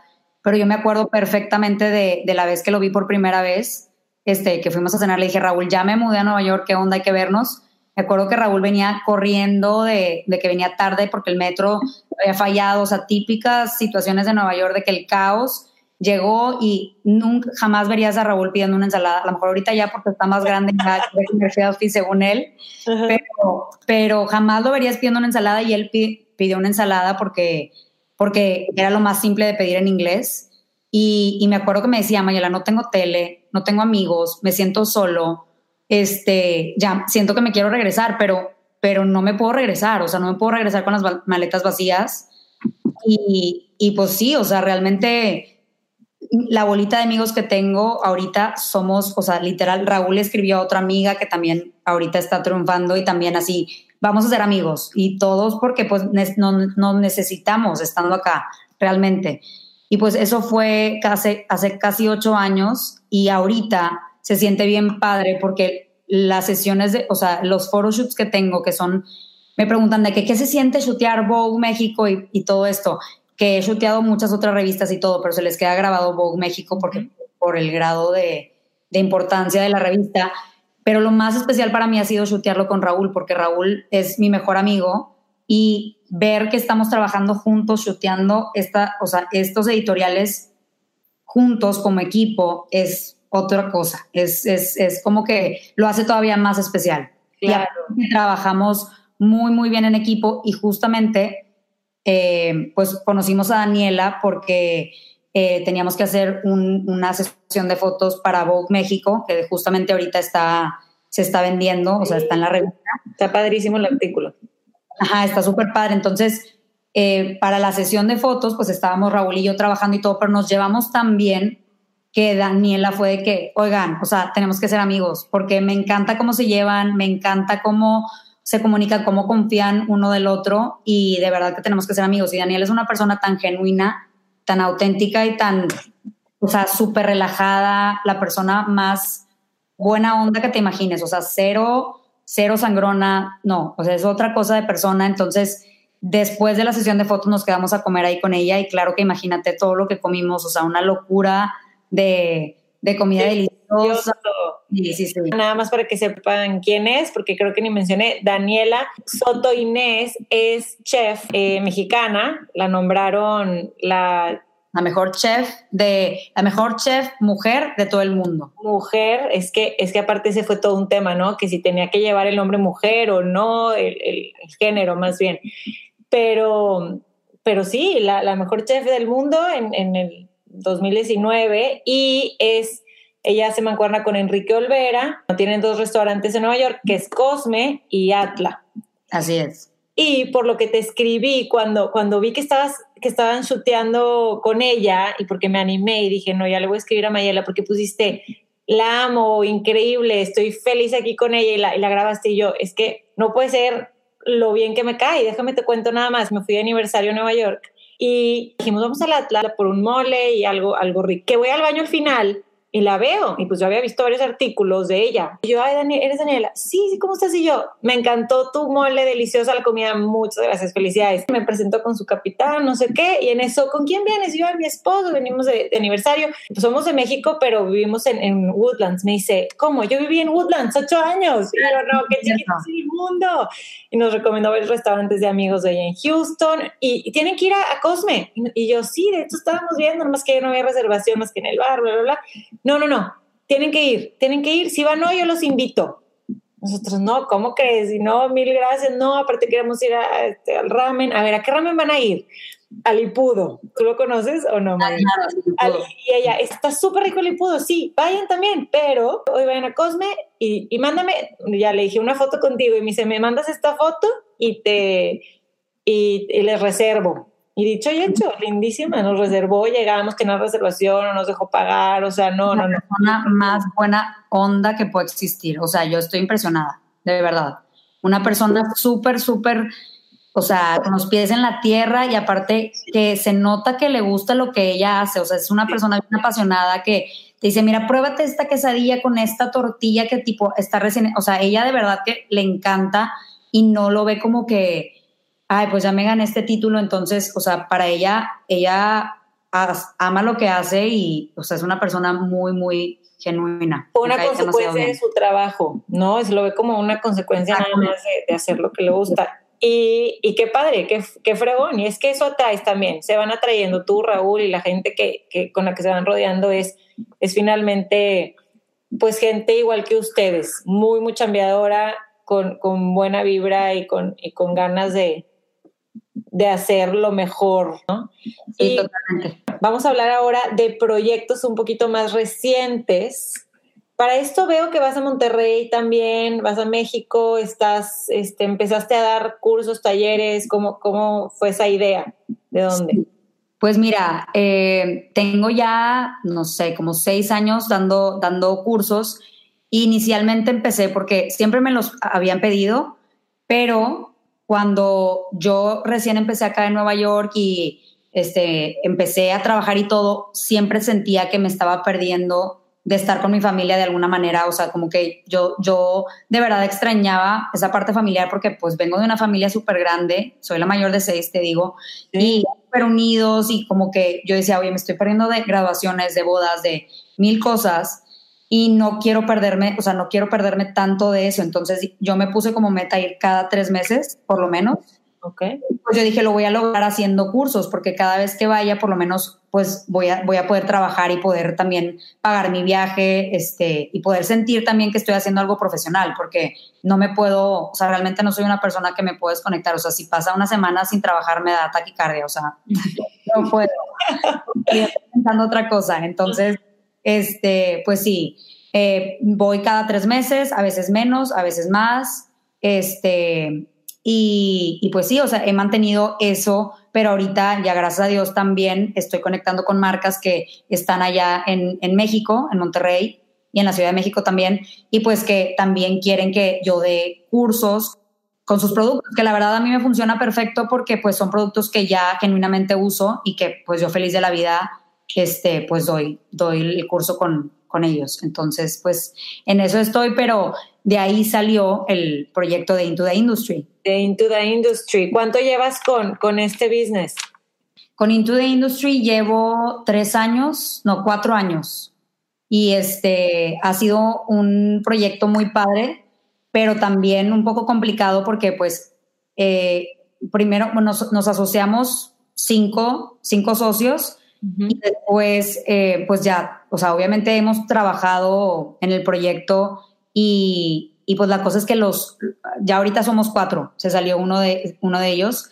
pero yo me acuerdo perfectamente de, la vez que lo vi por primera vez, este, que fuimos a cenar, le dije, Raúl, ya me mudé a Nueva York, ¿qué onda? Hay que vernos. Me acuerdo que Raúl venía corriendo de, de, que venía tarde porque el metro había fallado, o sea, típicas situaciones de Nueva York de que el caos llegó y nunca jamás verías a Raúl pidiendo una ensalada. A lo mejor ahorita ya porque está más grande, ya según él, pero, pero, jamás lo verías pidiendo una ensalada y él pidió una ensalada porque, porque era lo más simple de pedir en inglés. Y, y, me acuerdo que me decía, Mayela, no tengo tele, no tengo amigos, me siento solo, este, ya siento que me quiero regresar, pero, pero no me puedo regresar, o sea, no me puedo regresar con las maletas vacías. Y, y pues sí, o sea, realmente la bolita de amigos que tengo ahorita somos, o sea, literal, Raúl escribió a otra amiga que también ahorita está triunfando y también así, vamos a ser amigos y todos porque pues no, necesitamos estando acá, realmente. Y pues eso fue hace, hace casi ocho años y ahorita se siente bien padre porque las sesiones de, o sea, los photoshoots que tengo que son, me preguntan de que, qué se siente chutear Vogue México y todo esto que he chuteado muchas otras revistas y todo, pero se les queda grabado Vogue México porque, por el grado de, importancia de la revista. Pero lo más especial para mí ha sido chutearlo con Raúl, porque Raúl es mi mejor amigo y ver que estamos trabajando juntos, chuteando esta, o sea, estos editoriales juntos como equipo es otra cosa. Es, es, es como que lo hace todavía más especial. Claro. Y trabajamos muy, muy bien en equipo y justamente eh, pues conocimos a Daniela porque eh, teníamos que hacer una sesión de fotos para Vogue México, que justamente ahorita está, se está vendiendo, o sea, está en la revista. Está padrísimo el artículo. Ajá, está súper padre. Entonces, eh, para la sesión de fotos, pues estábamos Raúl y yo trabajando y todo, pero nos llevamos tan bien que Daniela fue de que, oigan, o sea, tenemos que ser amigos, porque me encanta cómo se llevan, me encanta cómo se comunican, cómo confían uno del otro y de verdad que tenemos que ser amigos. Y Daniel es una persona tan genuina, tan auténtica y tan, o sea, súper relajada, la persona más buena onda que te imagines, o sea, cero, cero sangrona, no, o sea, es otra cosa de persona. Entonces, después de la sesión de fotos nos quedamos a comer ahí con ella y claro que imagínate todo lo que comimos, o sea, una locura de, de comida deliciosa. Nada más para que sepan quién es, porque creo que ni mencioné, Daniela Soto Inés es chef eh, mexicana, la nombraron la la mejor chef de la mejor chef mujer de todo el mundo. Mujer, es que es que aparte ese fue todo un tema, ¿no? Que si tenía que llevar el nombre mujer o no, el, género más bien. Pero, pero sí, la, la mejor chef del mundo en, en el 2019 y es ella se mancuerna con Enrique Olvera. Tienen dos restaurantes en Nueva York, que es Cosme y Atla. Así es. Y por lo que te escribí, cuando, cuando vi que, estabas, que estaban chuteando con ella y porque me animé y dije, no, ya le voy a escribir a Mayela porque pusiste, la amo, increíble, estoy feliz aquí con ella y la, y la grabaste y yo, es que no puede ser lo bien que me cae. Déjame te cuento nada más. Me fui de aniversario a Nueva York y dijimos, vamos a la Atla por un mole y algo, algo rico. Que voy al baño al final y la veo. Y pues yo había visto varios artículos de ella. Y yo, ay, Daniel, ¿eres Daniela? Sí, sí, ¿cómo estás? Y yo, me encantó tu mole, deliciosa la comida, muchas gracias, felicidades. Me presentó con su capitán, no sé qué, y en eso, ¿con quién vienes? Y yo, a mi esposo, venimos de, aniversario. Pues somos de México, pero vivimos en, en, Woodlands. Me dice, ¿cómo? Yo viví en Woodlands ocho años. Y yo, no, qué chiquito es el mundo. Y nos recomendó varios restaurantes de amigos de ella en Houston. Y, tienen que ir a, Cosme. Y, yo, sí, de hecho estábamos viendo, nomás que no había reservación más que en el bar, bla, bla, bla no, no, no, tienen que ir, tienen que ir. Si van hoy, yo los invito. Nosotros, no, ¿cómo crees? Y no, mil gracias, no, aparte queremos ir a, este, al ramen. A ver, ¿a qué ramen van a ir? Alipudo. ¿Tú lo conoces o no, María? y ella, está súper rico el Alipudo, sí, vayan también, pero hoy vayan a Cosme y, y, mándame, ya le dije una foto contigo y me dice, me mandas esta foto y te, y, les reservo. Y dicho y hecho, lindísima, nos reservó, llegamos, tenía reservación, no nos dejó pagar, o sea, no, no, no. La persona más buena onda que puede existir, o sea, yo estoy impresionada, de verdad. Una persona súper, súper o sea, con los pies en la tierra y aparte que se nota que le gusta lo que ella hace, o sea, es una persona bien apasionada que te dice, mira, pruébate esta quesadilla con esta tortilla que tipo está recién, o sea, ella de verdad que le encanta y no lo ve como que, ay, pues ya me gané este título, entonces, o sea, para ella, ella ama lo que hace y, o sea, es una persona muy, muy genuina. Una consecuencia de su trabajo, ¿no? Es lo ve como una consecuencia nada más de, de hacer lo que le gusta. Y, qué padre, qué, qué, fregón. Y es que eso atraes también. Se van atrayendo tú, Raúl, y la gente que, que, con la que se van rodeando es, es finalmente, pues, gente igual que ustedes, muy, muy chambeadora, con, con buena vibra y con, y con ganas de, de hacer lo mejor, ¿no? Sí, totalmente. Vamos a hablar ahora de proyectos un poquito más recientes para esto veo que vas a Monterrey también, vas a México, estás, este, empezaste a dar cursos, talleres, ¿cómo, cómo fue esa idea? ¿De dónde? Pues mira, eh, tengo ya, no sé, como seis años dando, dando cursos. Inicialmente empecé porque siempre me los habían pedido, pero cuando yo recién empecé acá en Nueva York y este, empecé a trabajar y todo, siempre sentía que me estaba perdiendo de estar con mi familia de alguna manera, o sea, como que yo, yo de verdad extrañaba esa parte familiar porque pues vengo de una familia súper grande, soy la mayor de seis, te digo, y súper unidos y como que yo decía, oye, me estoy perdiendo de graduaciones, de bodas, de mil cosas y no quiero perderme, o sea, no quiero perderme tanto de eso, entonces yo me puse como meta ir cada tres meses, por lo menos, Okay. Pues yo dije, lo voy a lograr haciendo cursos, porque cada vez que vaya, por lo menos, pues voy a, voy a poder trabajar y poder también pagar mi viaje, este, y poder sentir también que estoy haciendo algo profesional, porque no me puedo, o sea, realmente no soy una persona que me puedo desconectar. O sea, si pasa una semana sin trabajar, me da taquicardia, o sea, no puedo. Estoy pensando otra cosa. Entonces, este, pues sí, eh, voy cada tres meses, a veces menos, a veces más. Este, y, pues sí, o sea, he mantenido eso, pero ahorita ya gracias a Dios también estoy conectando con marcas que están allá en, en México, en Monterrey y en la Ciudad de México también, y pues que también quieren que yo dé cursos con sus productos, que la verdad a mí me funciona perfecto porque pues son productos que ya genuinamente uso y que pues yo feliz de la vida, este, pues doy, doy el curso con, con ellos. Entonces, pues en eso estoy, pero de ahí salió el proyecto de Into the Industry. De Into the Industry. ¿Cuánto llevas con, con este business? Con Into the Industry llevo tres años, no, cuatro años. Y este ha sido un proyecto muy padre, pero también un poco complicado porque pues eh, primero nos, nos, asociamos cinco, cinco socios y después eh, pues ya, o sea, obviamente hemos trabajado en el proyecto y, pues la cosa es que los, ya ahorita somos cuatro, se salió uno de, uno de ellos,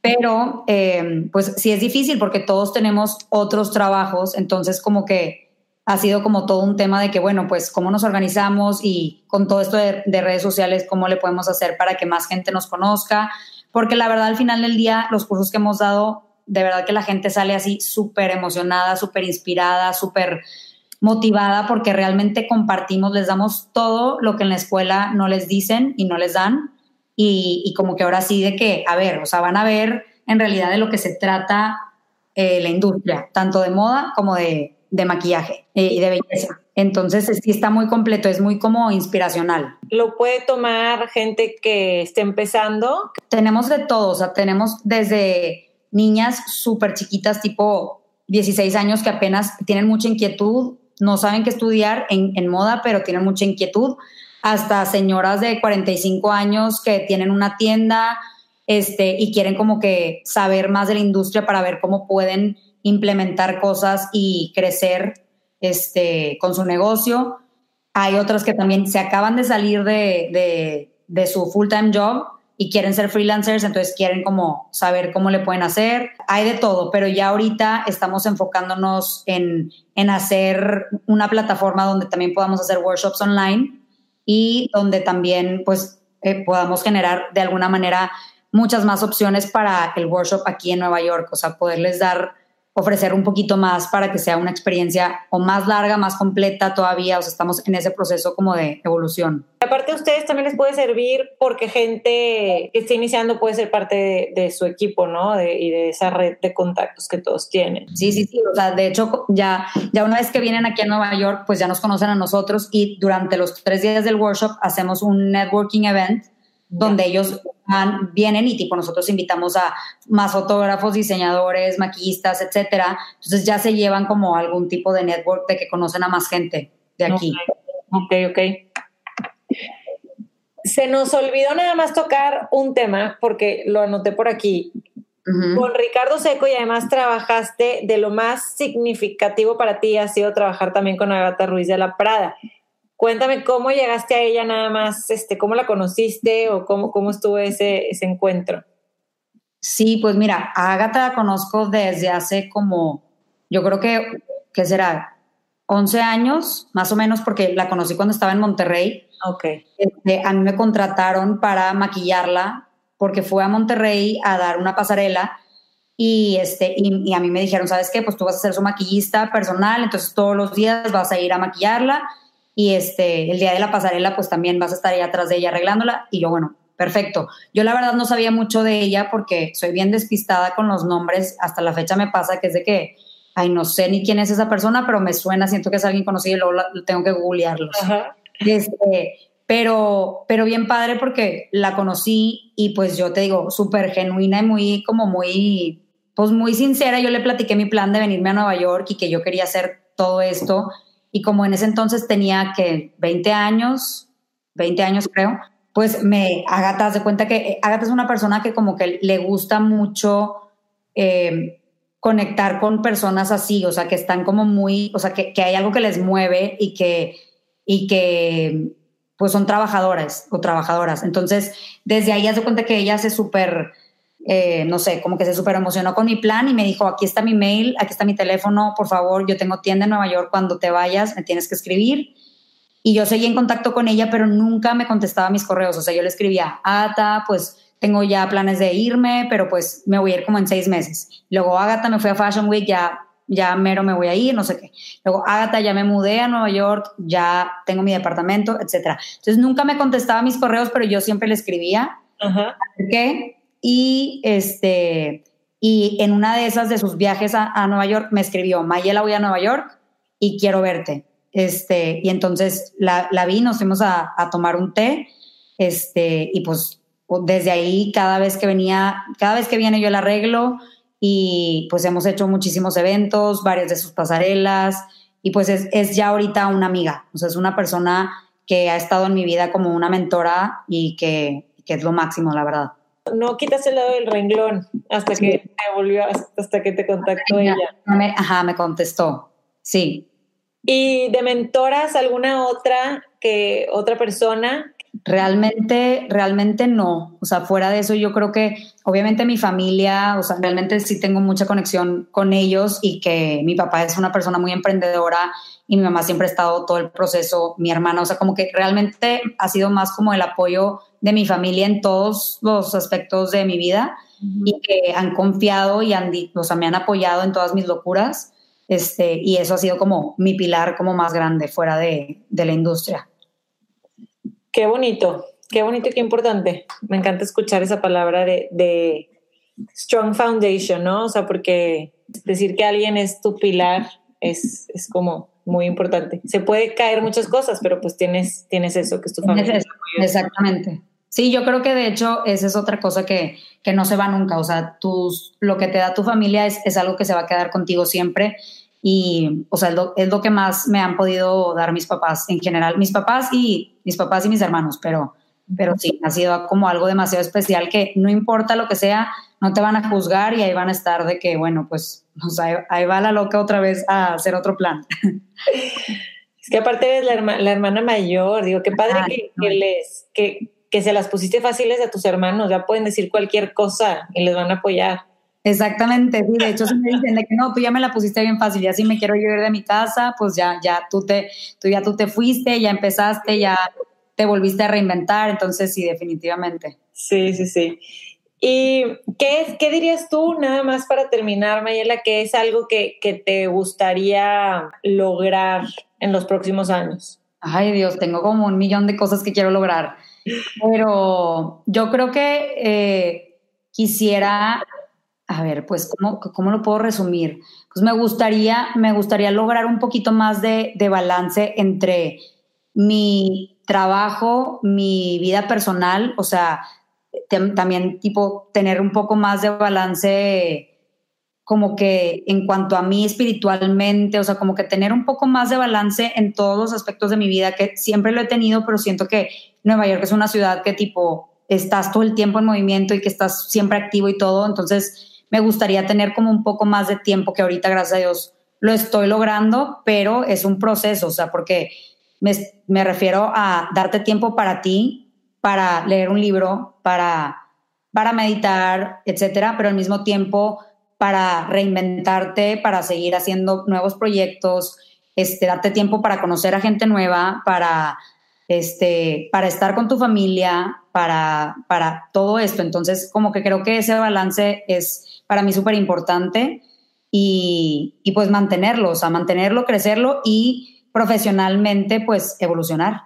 pero eh, pues sí es difícil porque todos tenemos otros trabajos, entonces como que ha sido como todo un tema de que, bueno, pues cómo nos organizamos y con todo esto de, de redes sociales, cómo le podemos hacer para que más gente nos conozca, porque la verdad al final del día los cursos que hemos dado, de verdad que la gente sale así súper emocionada, súper inspirada, súper motivada porque realmente compartimos, les damos todo lo que en la escuela no les dicen y no les dan. Y, como que ahora sí de que, a ver, o sea, van a ver en realidad de lo que se trata eh, la industria, tanto de moda como de, maquillaje eh, y de belleza. Entonces sí está muy completo, es muy como inspiracional. ¿Lo puede tomar gente que esté empezando? Tenemos de todo, o sea, tenemos desde niñas súper chiquitas, tipo 16 años, que apenas tienen mucha inquietud no saben qué estudiar en, moda, pero tienen mucha inquietud, hasta señoras de 45 años que tienen una tienda este, y quieren como que saber más de la industria para ver cómo pueden implementar cosas y crecer este, con su negocio. Hay otras que también se acaban de salir de, de, de su full-time job y quieren ser freelancers, entonces quieren como saber cómo le pueden hacer. Hay de todo, pero ya ahorita estamos enfocándonos en, en hacer una plataforma donde también podamos hacer workshops online y donde también pues eh, podamos generar de alguna manera muchas más opciones para el workshop aquí en Nueva York, o sea, poderles dar ofrecer un poquito más para que sea una experiencia o más larga, más completa todavía, o sea, estamos en ese proceso como de evolución. Aparte a ustedes también les puede servir porque gente que está iniciando puede ser parte de, su equipo, ¿no? y de esa red de contactos que todos tienen. Sí, sí, sí, o sea, de hecho ya, ya una vez que vienen aquí a Nueva York, pues ya nos conocen a nosotros y durante los tres días del workshop hacemos un networking event donde ellos van, vienen y tipo nosotros invitamos a más fotógrafos, diseñadores, maquillistas, etcétera. Entonces ya se llevan como algún tipo de network de que conocen a más gente de aquí. Ok, ok. Se nos olvidó nada más tocar un tema porque lo anoté por aquí. Con Ricardo Seco y además trabajaste de lo más significativo para ti ha sido trabajar también con Agatha Ruiz de la Prada. Cuéntame cómo llegaste a ella nada más, este, cómo la conociste o cómo, cómo estuvo ese, ese encuentro. Sí, pues mira, a Agatha la conozco desde hace como, yo creo que, ¿qué será? 11 años, más o menos, porque la conocí cuando estaba en Monterrey. Ok. Este, a mí me contrataron para maquillarla porque fue a Monterrey a dar una pasarela y, este, y, y, a mí me dijeron, ¿sabes qué? Pues tú vas a ser su maquillista personal, entonces todos los días vas a ir a maquillarla y este, el día de la pasarela pues también vas a estar ahí atrás de ella arreglándola y yo, bueno, perfecto. Yo la verdad no sabía mucho de ella porque soy bien despistada con los nombres, hasta la fecha me pasa que es de que, ay, no sé ni quién es esa persona, pero me suena, siento que es alguien conocido y luego lo tengo que googlearlos. Este, pero, pero bien padre porque la conocí y pues yo te digo, súper genuina y muy, como muy, pues muy sincera. Yo le platiqué mi plan de venirme a Nueva York y que yo quería hacer todo esto y como en ese entonces tenía que 20 años, 20 años creo, pues me, Agatha, de cuenta que Agatha es una persona que como que le gusta mucho eh, conectar con personas así, o sea, que están como muy, o sea, que, que hay algo que les mueve y que, y que pues son trabajadoras o trabajadoras. Entonces, desde ahí hace cuenta que ella se súper eh, no sé, como que se súper emocionó con mi plan y me dijo, aquí está mi mail, aquí está mi teléfono, por favor, yo tengo tienda en Nueva York, cuando te vayas me tienes que escribir. Y yo seguí en contacto con ella, pero nunca me contestaba mis correos. O sea, yo le escribía, Ata, pues tengo ya planes de irme, pero pues me voy a ir como en seis meses. Luego, Agatha, me fui a Fashion Week, ya, ya mero me voy a ir, no sé qué. Luego, Agatha, ya me mudé a Nueva York, ya tengo mi departamento, etcétera. Entonces, nunca me contestaba mis correos, pero yo siempre le escribía. Ajá. ¿Qué? Y, este, y en una de esas de sus viajes a, Nueva York me escribió, Mayela, voy a Nueva York y quiero verte. Este, y entonces la, vi, nos fuimos a, tomar un té, este, y pues desde ahí cada vez que venía, cada vez que viene yo la arreglo y pues hemos hecho muchísimos eventos, varias de sus pasarelas y pues es, es ya ahorita una amiga, o sea, es una persona que ha estado en mi vida como una mentora y que, que es lo máximo, la verdad no quitas el lado del renglón hasta que te volvió, hasta que te contactó ella. ajá, me contestó, sí. ¿Y de mentoras alguna otra que otra persona? Realmente, realmente no. O sea, fuera de eso, yo creo que obviamente mi familia, o sea, realmente sí tengo mucha conexión con ellos y que mi papá es una persona muy emprendedora y mi mamá siempre ha estado todo el proceso, mi hermana, o sea, como que realmente ha sido más como el apoyo de mi familia en todos los aspectos de mi vida y que han confiado y han, o sea, me han apoyado en todas mis locuras. Este, y eso ha sido como mi pilar como más grande fuera de, de la industria. Qué bonito, qué bonito y qué importante. Me encanta escuchar esa palabra de, de strong foundation, ¿no? O sea, porque decir que alguien es tu pilar es, es como muy importante. Se puede caer muchas cosas, pero pues tienes, tienes eso, que es tu familia. exactamente. Sí, yo creo que de hecho esa es otra cosa que, que no se va nunca. O sea, tus, lo que te da tu familia es, es, algo que se va a quedar contigo siempre. Y, o sea, es lo, es lo, que más me han podido dar mis papás en general, mis papás y mis papás y mis hermanos, pero, pero sí, ha sido como algo demasiado especial que no importa lo que sea, no te van a juzgar y ahí van a estar de que, bueno, pues, o sea, ahí va la loca otra vez a hacer otro plan. Es que aparte eres la, la hermana mayor, digo, qué padre que, que, les, que que se las pusiste fáciles a tus hermanos, ya pueden decir cualquier cosa y les van a apoyar. Exactamente, sí, de hecho si me dicen de que no, tú ya me la pusiste bien fácil, ya si me quiero ir de mi casa, pues ya, ya tú te, tú ya tú te fuiste, ya empezaste, ya te volviste a reinventar, entonces sí, definitivamente. Sí, sí, sí. ¿Y qué, qué dirías tú, nada más para terminar, Mayela, que es algo que, que te gustaría lograr en los próximos años? Ay Dios, tengo como un millón de cosas que quiero lograr, pero yo creo que eh, quisiera a ver, pues, ¿cómo, ¿cómo, lo puedo resumir? Pues me gustaría, me gustaría lograr un poquito más de, de balance entre mi trabajo, mi vida personal, o sea, también tipo tener un poco más de balance como que en cuanto a mí espiritualmente, o sea, como que tener un poco más de balance en todos los aspectos de mi vida, que siempre lo he tenido, pero siento que Nueva York es una ciudad que tipo estás todo el tiempo en movimiento y que estás siempre activo y todo, entonces me gustaría tener como un poco más de tiempo que ahorita, gracias a Dios, lo estoy logrando, pero es un proceso, o sea, porque me, refiero a darte tiempo para ti, para leer un libro, para, para meditar, etcétera, pero al mismo tiempo para reinventarte, para seguir haciendo nuevos proyectos, este, darte tiempo para conocer a gente nueva, para, este, para estar con tu familia, para, para todo esto. Entonces, como que creo que ese balance es para mí súper importante y, y, pues mantenerlo, o sea, mantenerlo, crecerlo y profesionalmente pues evolucionar.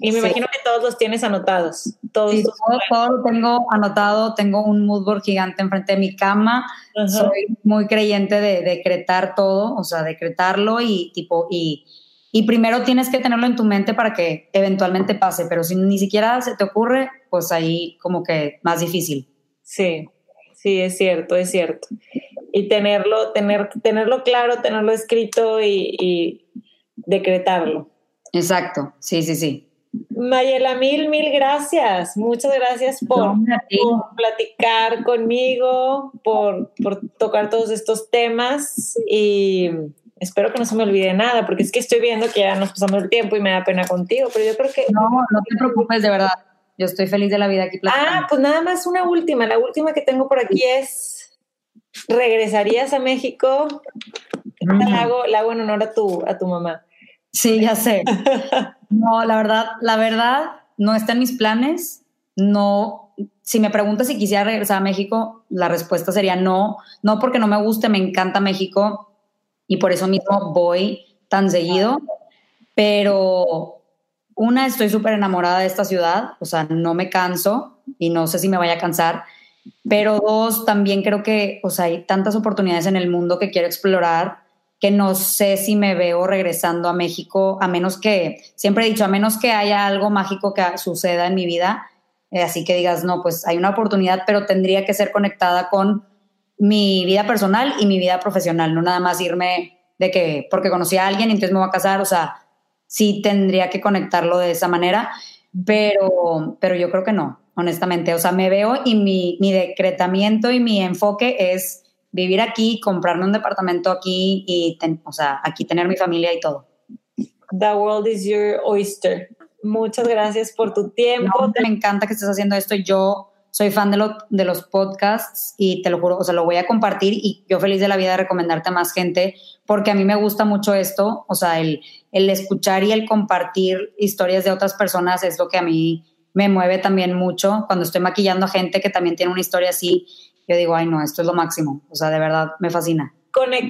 Y me imagino que todos los tienes anotados. Todos sí, todo, lo tengo anotado, tengo un moodboard gigante enfrente de mi cama, soy muy creyente de decretar todo, o sea, decretarlo y tipo, y, y primero tienes que tenerlo en tu mente para que eventualmente pase, pero si ni siquiera se te ocurre, pues ahí como que más difícil. Sí, sí, es cierto, es cierto. Y tenerlo, tener, tenerlo claro, tenerlo escrito y, decretarlo. Exacto, sí, sí, sí. Mayela, mil, mil gracias. Muchas gracias por, platicar conmigo, por, por, tocar todos estos temas y espero que no se me olvide nada, porque es que estoy viendo que ya nos pasamos el tiempo y me da pena contigo, pero yo creo que... No, no te preocupes, de verdad. Yo estoy feliz de la vida aquí. Ah, pues nada más una última. La última que tengo por aquí es, ¿regresarías a México? Mm. La hago, la hago en honor a tu, a tu mamá. Sí, ya sé. No, la verdad, la verdad, no está en mis planes. No, si me preguntas si quisiera regresar a México, la respuesta sería no. No porque no me guste, me encanta México y por eso mismo voy tan seguido. Pero una, estoy súper enamorada de esta ciudad, o sea, no me canso y no sé si me vaya a cansar, pero dos, también creo que, o sea, hay tantas oportunidades en el mundo que quiero explorar que no sé si me veo regresando a México, a menos que, siempre he dicho, a menos que haya algo mágico que suceda en mi vida, eh, así que digas, no, pues hay una oportunidad, pero tendría que ser conectada con mi vida personal y mi vida profesional, no nada más irme de que porque conocí a alguien y entonces me voy a casar, o sea, sí tendría que conectarlo de esa manera, pero, pero yo creo que no, honestamente. O sea, me veo y mi, mi decretamiento y mi enfoque es vivir aquí, comprarme un departamento aquí y, o sea, aquí tener mi familia y todo. The world is your oyster. Muchas gracias por tu tiempo. me encanta que estés haciendo esto. Yo soy fan de, de los podcasts y te lo juro, o sea, lo voy a compartir y yo feliz de la vida de recomendarte a más gente porque a mí me gusta mucho esto, o sea, el, el escuchar y el compartir historias de otras personas es lo que a mí me mueve también mucho. Cuando estoy maquillando a gente que también tiene una historia así, yo digo, ay no, esto es lo máximo, o sea, de verdad me fascina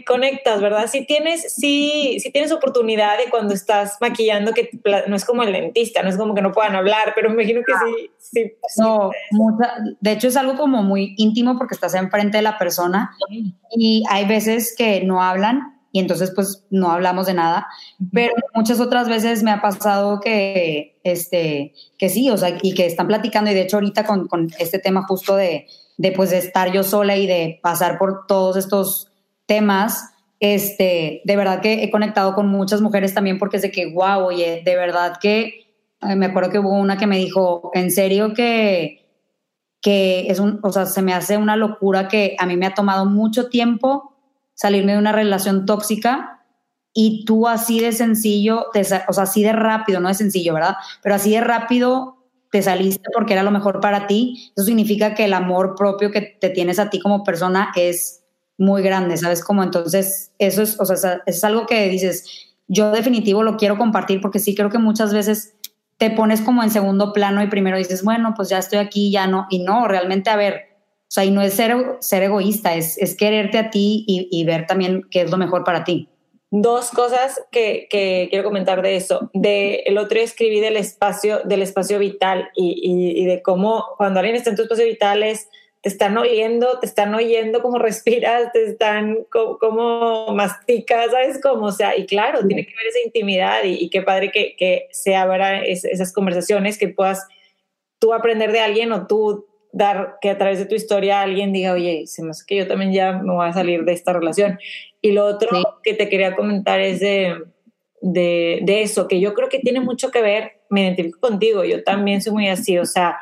conectas, ¿verdad? Si tienes, si, si tienes oportunidad de cuando estás maquillando, que no es como el dentista, no es como que no puedan hablar, pero me imagino que sí. sí, no, de hecho es algo como muy íntimo porque estás enfrente de la persona y hay veces que no hablan y entonces pues no hablamos de nada, pero muchas otras veces me ha pasado que, este, que sí, o sea, y que están platicando y de hecho ahorita con, con este tema justo de, de pues de estar yo sola y de pasar por todos estos temas, este, de verdad que he conectado con muchas mujeres también porque es de que, wow, oye, de verdad que, me acuerdo que hubo una que me dijo, en serio que, que es un, o sea, se me hace una locura que a mí me ha tomado mucho tiempo salirme de una relación tóxica y tú así de sencillo, o sea, así de rápido, no es sencillo, ¿verdad? Pero así de rápido te saliste porque era lo mejor para ti, eso significa que el amor propio que te tienes a ti como persona es muy grande, ¿sabes? Como entonces, eso es, o sea, es algo que dices, yo definitivo lo quiero compartir porque sí creo que muchas veces te pones como en segundo plano y primero dices, bueno, pues ya estoy aquí, ya no, y no, realmente, a ver, o sea, y no es ser, ser egoísta, es, es quererte a ti y, y ver también qué es lo mejor para ti. Dos cosas que, que, quiero comentar de eso. De el otro escribí del espacio, del espacio vital y, y, de cómo cuando alguien está en tu espacio vital es, te están oyendo, te están oyendo cómo respiras, te están cómo, masticas, ¿sabes cómo? O sea, y claro, tiene que ver esa intimidad y, qué padre que, que se abran esas conversaciones, que puedas tú aprender de alguien o tú dar que a través de tu historia alguien diga, oye, se me hace que yo también ya me voy a salir de esta relación. Y lo otro que te quería comentar es de, de, de, eso, que yo creo que tiene mucho que ver, me identifico contigo, yo también soy muy así, o sea,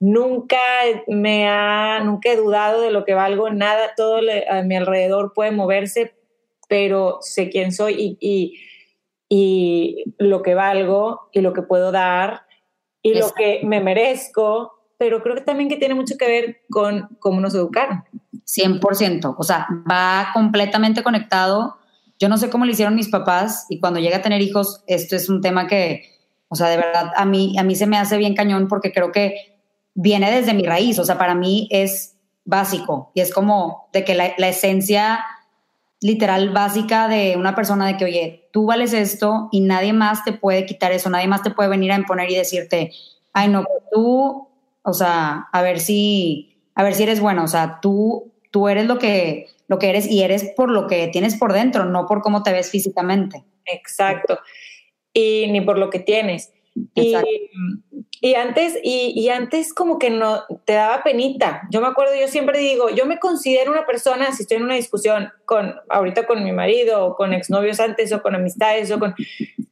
nunca me ha, nunca he dudado de lo que valgo, nada, todo a mi alrededor puede moverse, pero sé quién soy y, y, y lo que valgo y lo que puedo dar y lo que me merezco pero creo que también que tiene mucho que ver con cómo nos educaron. 100%, o sea, va completamente conectado. Yo no sé cómo lo hicieron mis papás y cuando llega a tener hijos, esto es un tema que, o sea, de verdad a mí, a mí se me hace bien cañón porque creo que viene desde mi raíz, o sea, para mí es básico y es como de que la, la esencia literal básica de una persona de que, oye, tú vales esto y nadie más te puede quitar eso, nadie más te puede venir a imponer y decirte, ay, no, tú o sea, a ver si, a ver si eres bueno, o sea, tú, tú eres lo que, lo que eres y eres por lo que tienes por dentro, no por cómo te ves físicamente. Exacto. Y ni por lo que tienes. Y, y, antes, y, y, antes como que no te daba penita. Yo me acuerdo, yo siempre digo, yo me considero una persona, si estoy en una discusión con, ahorita con mi marido, o con exnovios antes, o con amistades, o con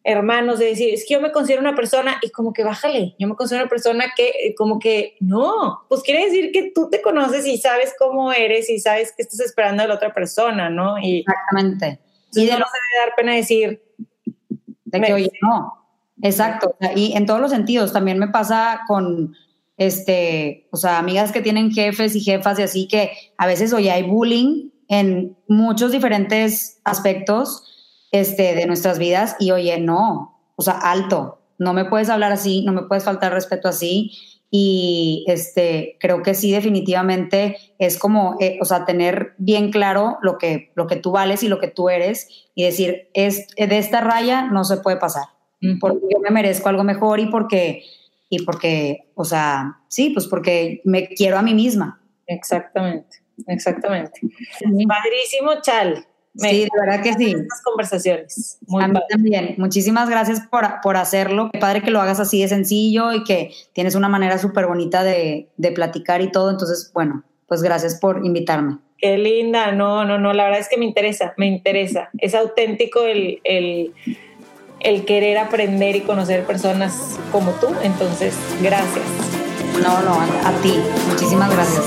hermanos, de decir, es que yo me considero una persona, y como que bájale, yo me considero una persona que, eh, como que, no, pues quiere decir que tú te conoces y sabes cómo eres y sabes que estás esperando de la otra persona, ¿no? Y, Exactamente. Y de no se debe dar pena decir, de que, oye, no, Exacto, y en todos los sentidos, también me pasa con, este, o sea, amigas que tienen jefes y jefas y así que a veces, oye, hay bullying en muchos diferentes aspectos este, de nuestras vidas y, oye, no, o sea, alto, no me puedes hablar así, no me puedes faltar respeto así y este, creo que sí, definitivamente es como, eh, o sea, tener bien claro lo que, lo que tú vales y lo que tú eres y decir, es, de esta raya no se puede pasar porque yo me merezco algo mejor y porque, y porque, o sea, sí, pues porque me quiero a mí misma. Exactamente, exactamente. Padrísimo, Chal. sí, de verdad que sí. Estas conversaciones. Muy a mí también. Muchísimas gracias por, por, hacerlo. Qué padre que lo hagas así de sencillo y que tienes una manera súper bonita de, de platicar y todo. Entonces, bueno, pues gracias por invitarme. Qué linda, no, no, no, la verdad es que me interesa, me interesa. Es auténtico el, el el querer aprender y conocer personas como tú. Entonces, gracias. No, no, a, ti. Muchísimas gracias.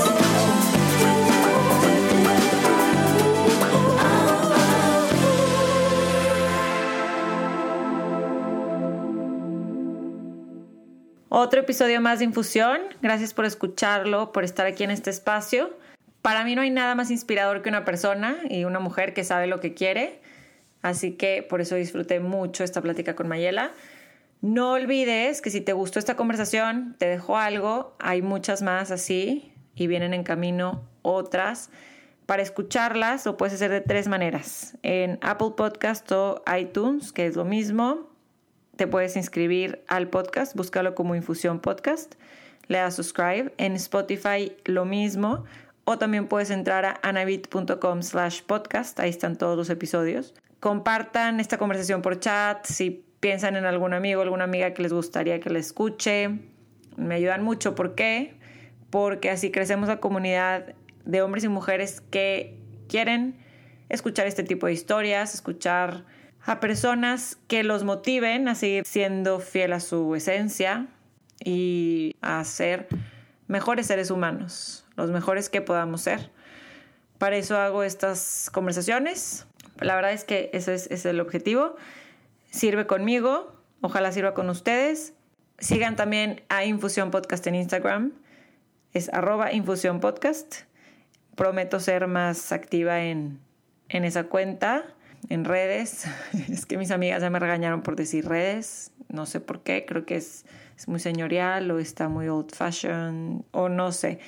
Otro episodio más de Infusión. Gracias por escucharlo, por estar aquí en este espacio. Para mí no hay nada más inspirador que una persona y una mujer que sabe lo que quiere Así que por eso disfruté mucho esta plática con Mayela. No olvides que si te gustó esta conversación, te dejo algo, hay muchas más así y vienen en camino otras. Para escucharlas lo puedes hacer de tres maneras. En Apple Podcast o iTunes, que es lo mismo, te puedes inscribir al podcast, búscalo como Infusión Podcast, le das subscribe. En Spotify lo mismo. O también puedes entrar a anabit.com slash podcast, ahí están todos los episodios compartan esta conversación por chat, si piensan en algún amigo, alguna amiga que les gustaría que la escuche. Me ayudan mucho. ¿Por qué? Porque así crecemos la comunidad de hombres y mujeres que quieren escuchar este tipo de historias, escuchar a personas que los motiven a seguir siendo fiel a su esencia y a ser mejores seres humanos, los mejores que podamos ser. Para eso hago estas conversaciones la verdad es que ese es, el objetivo. Sirve conmigo, ojalá sirva con ustedes. Sigan también a Infusión Podcast en Instagram. Es arroba Infusión Podcast. Prometo ser más activa en, en esa cuenta, en redes. Es que mis amigas ya me regañaron por decir redes. No sé por qué. Creo que es, es muy señorial o está muy old fashion o no sé.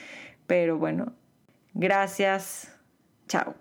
Pero bueno, gracias. Chao.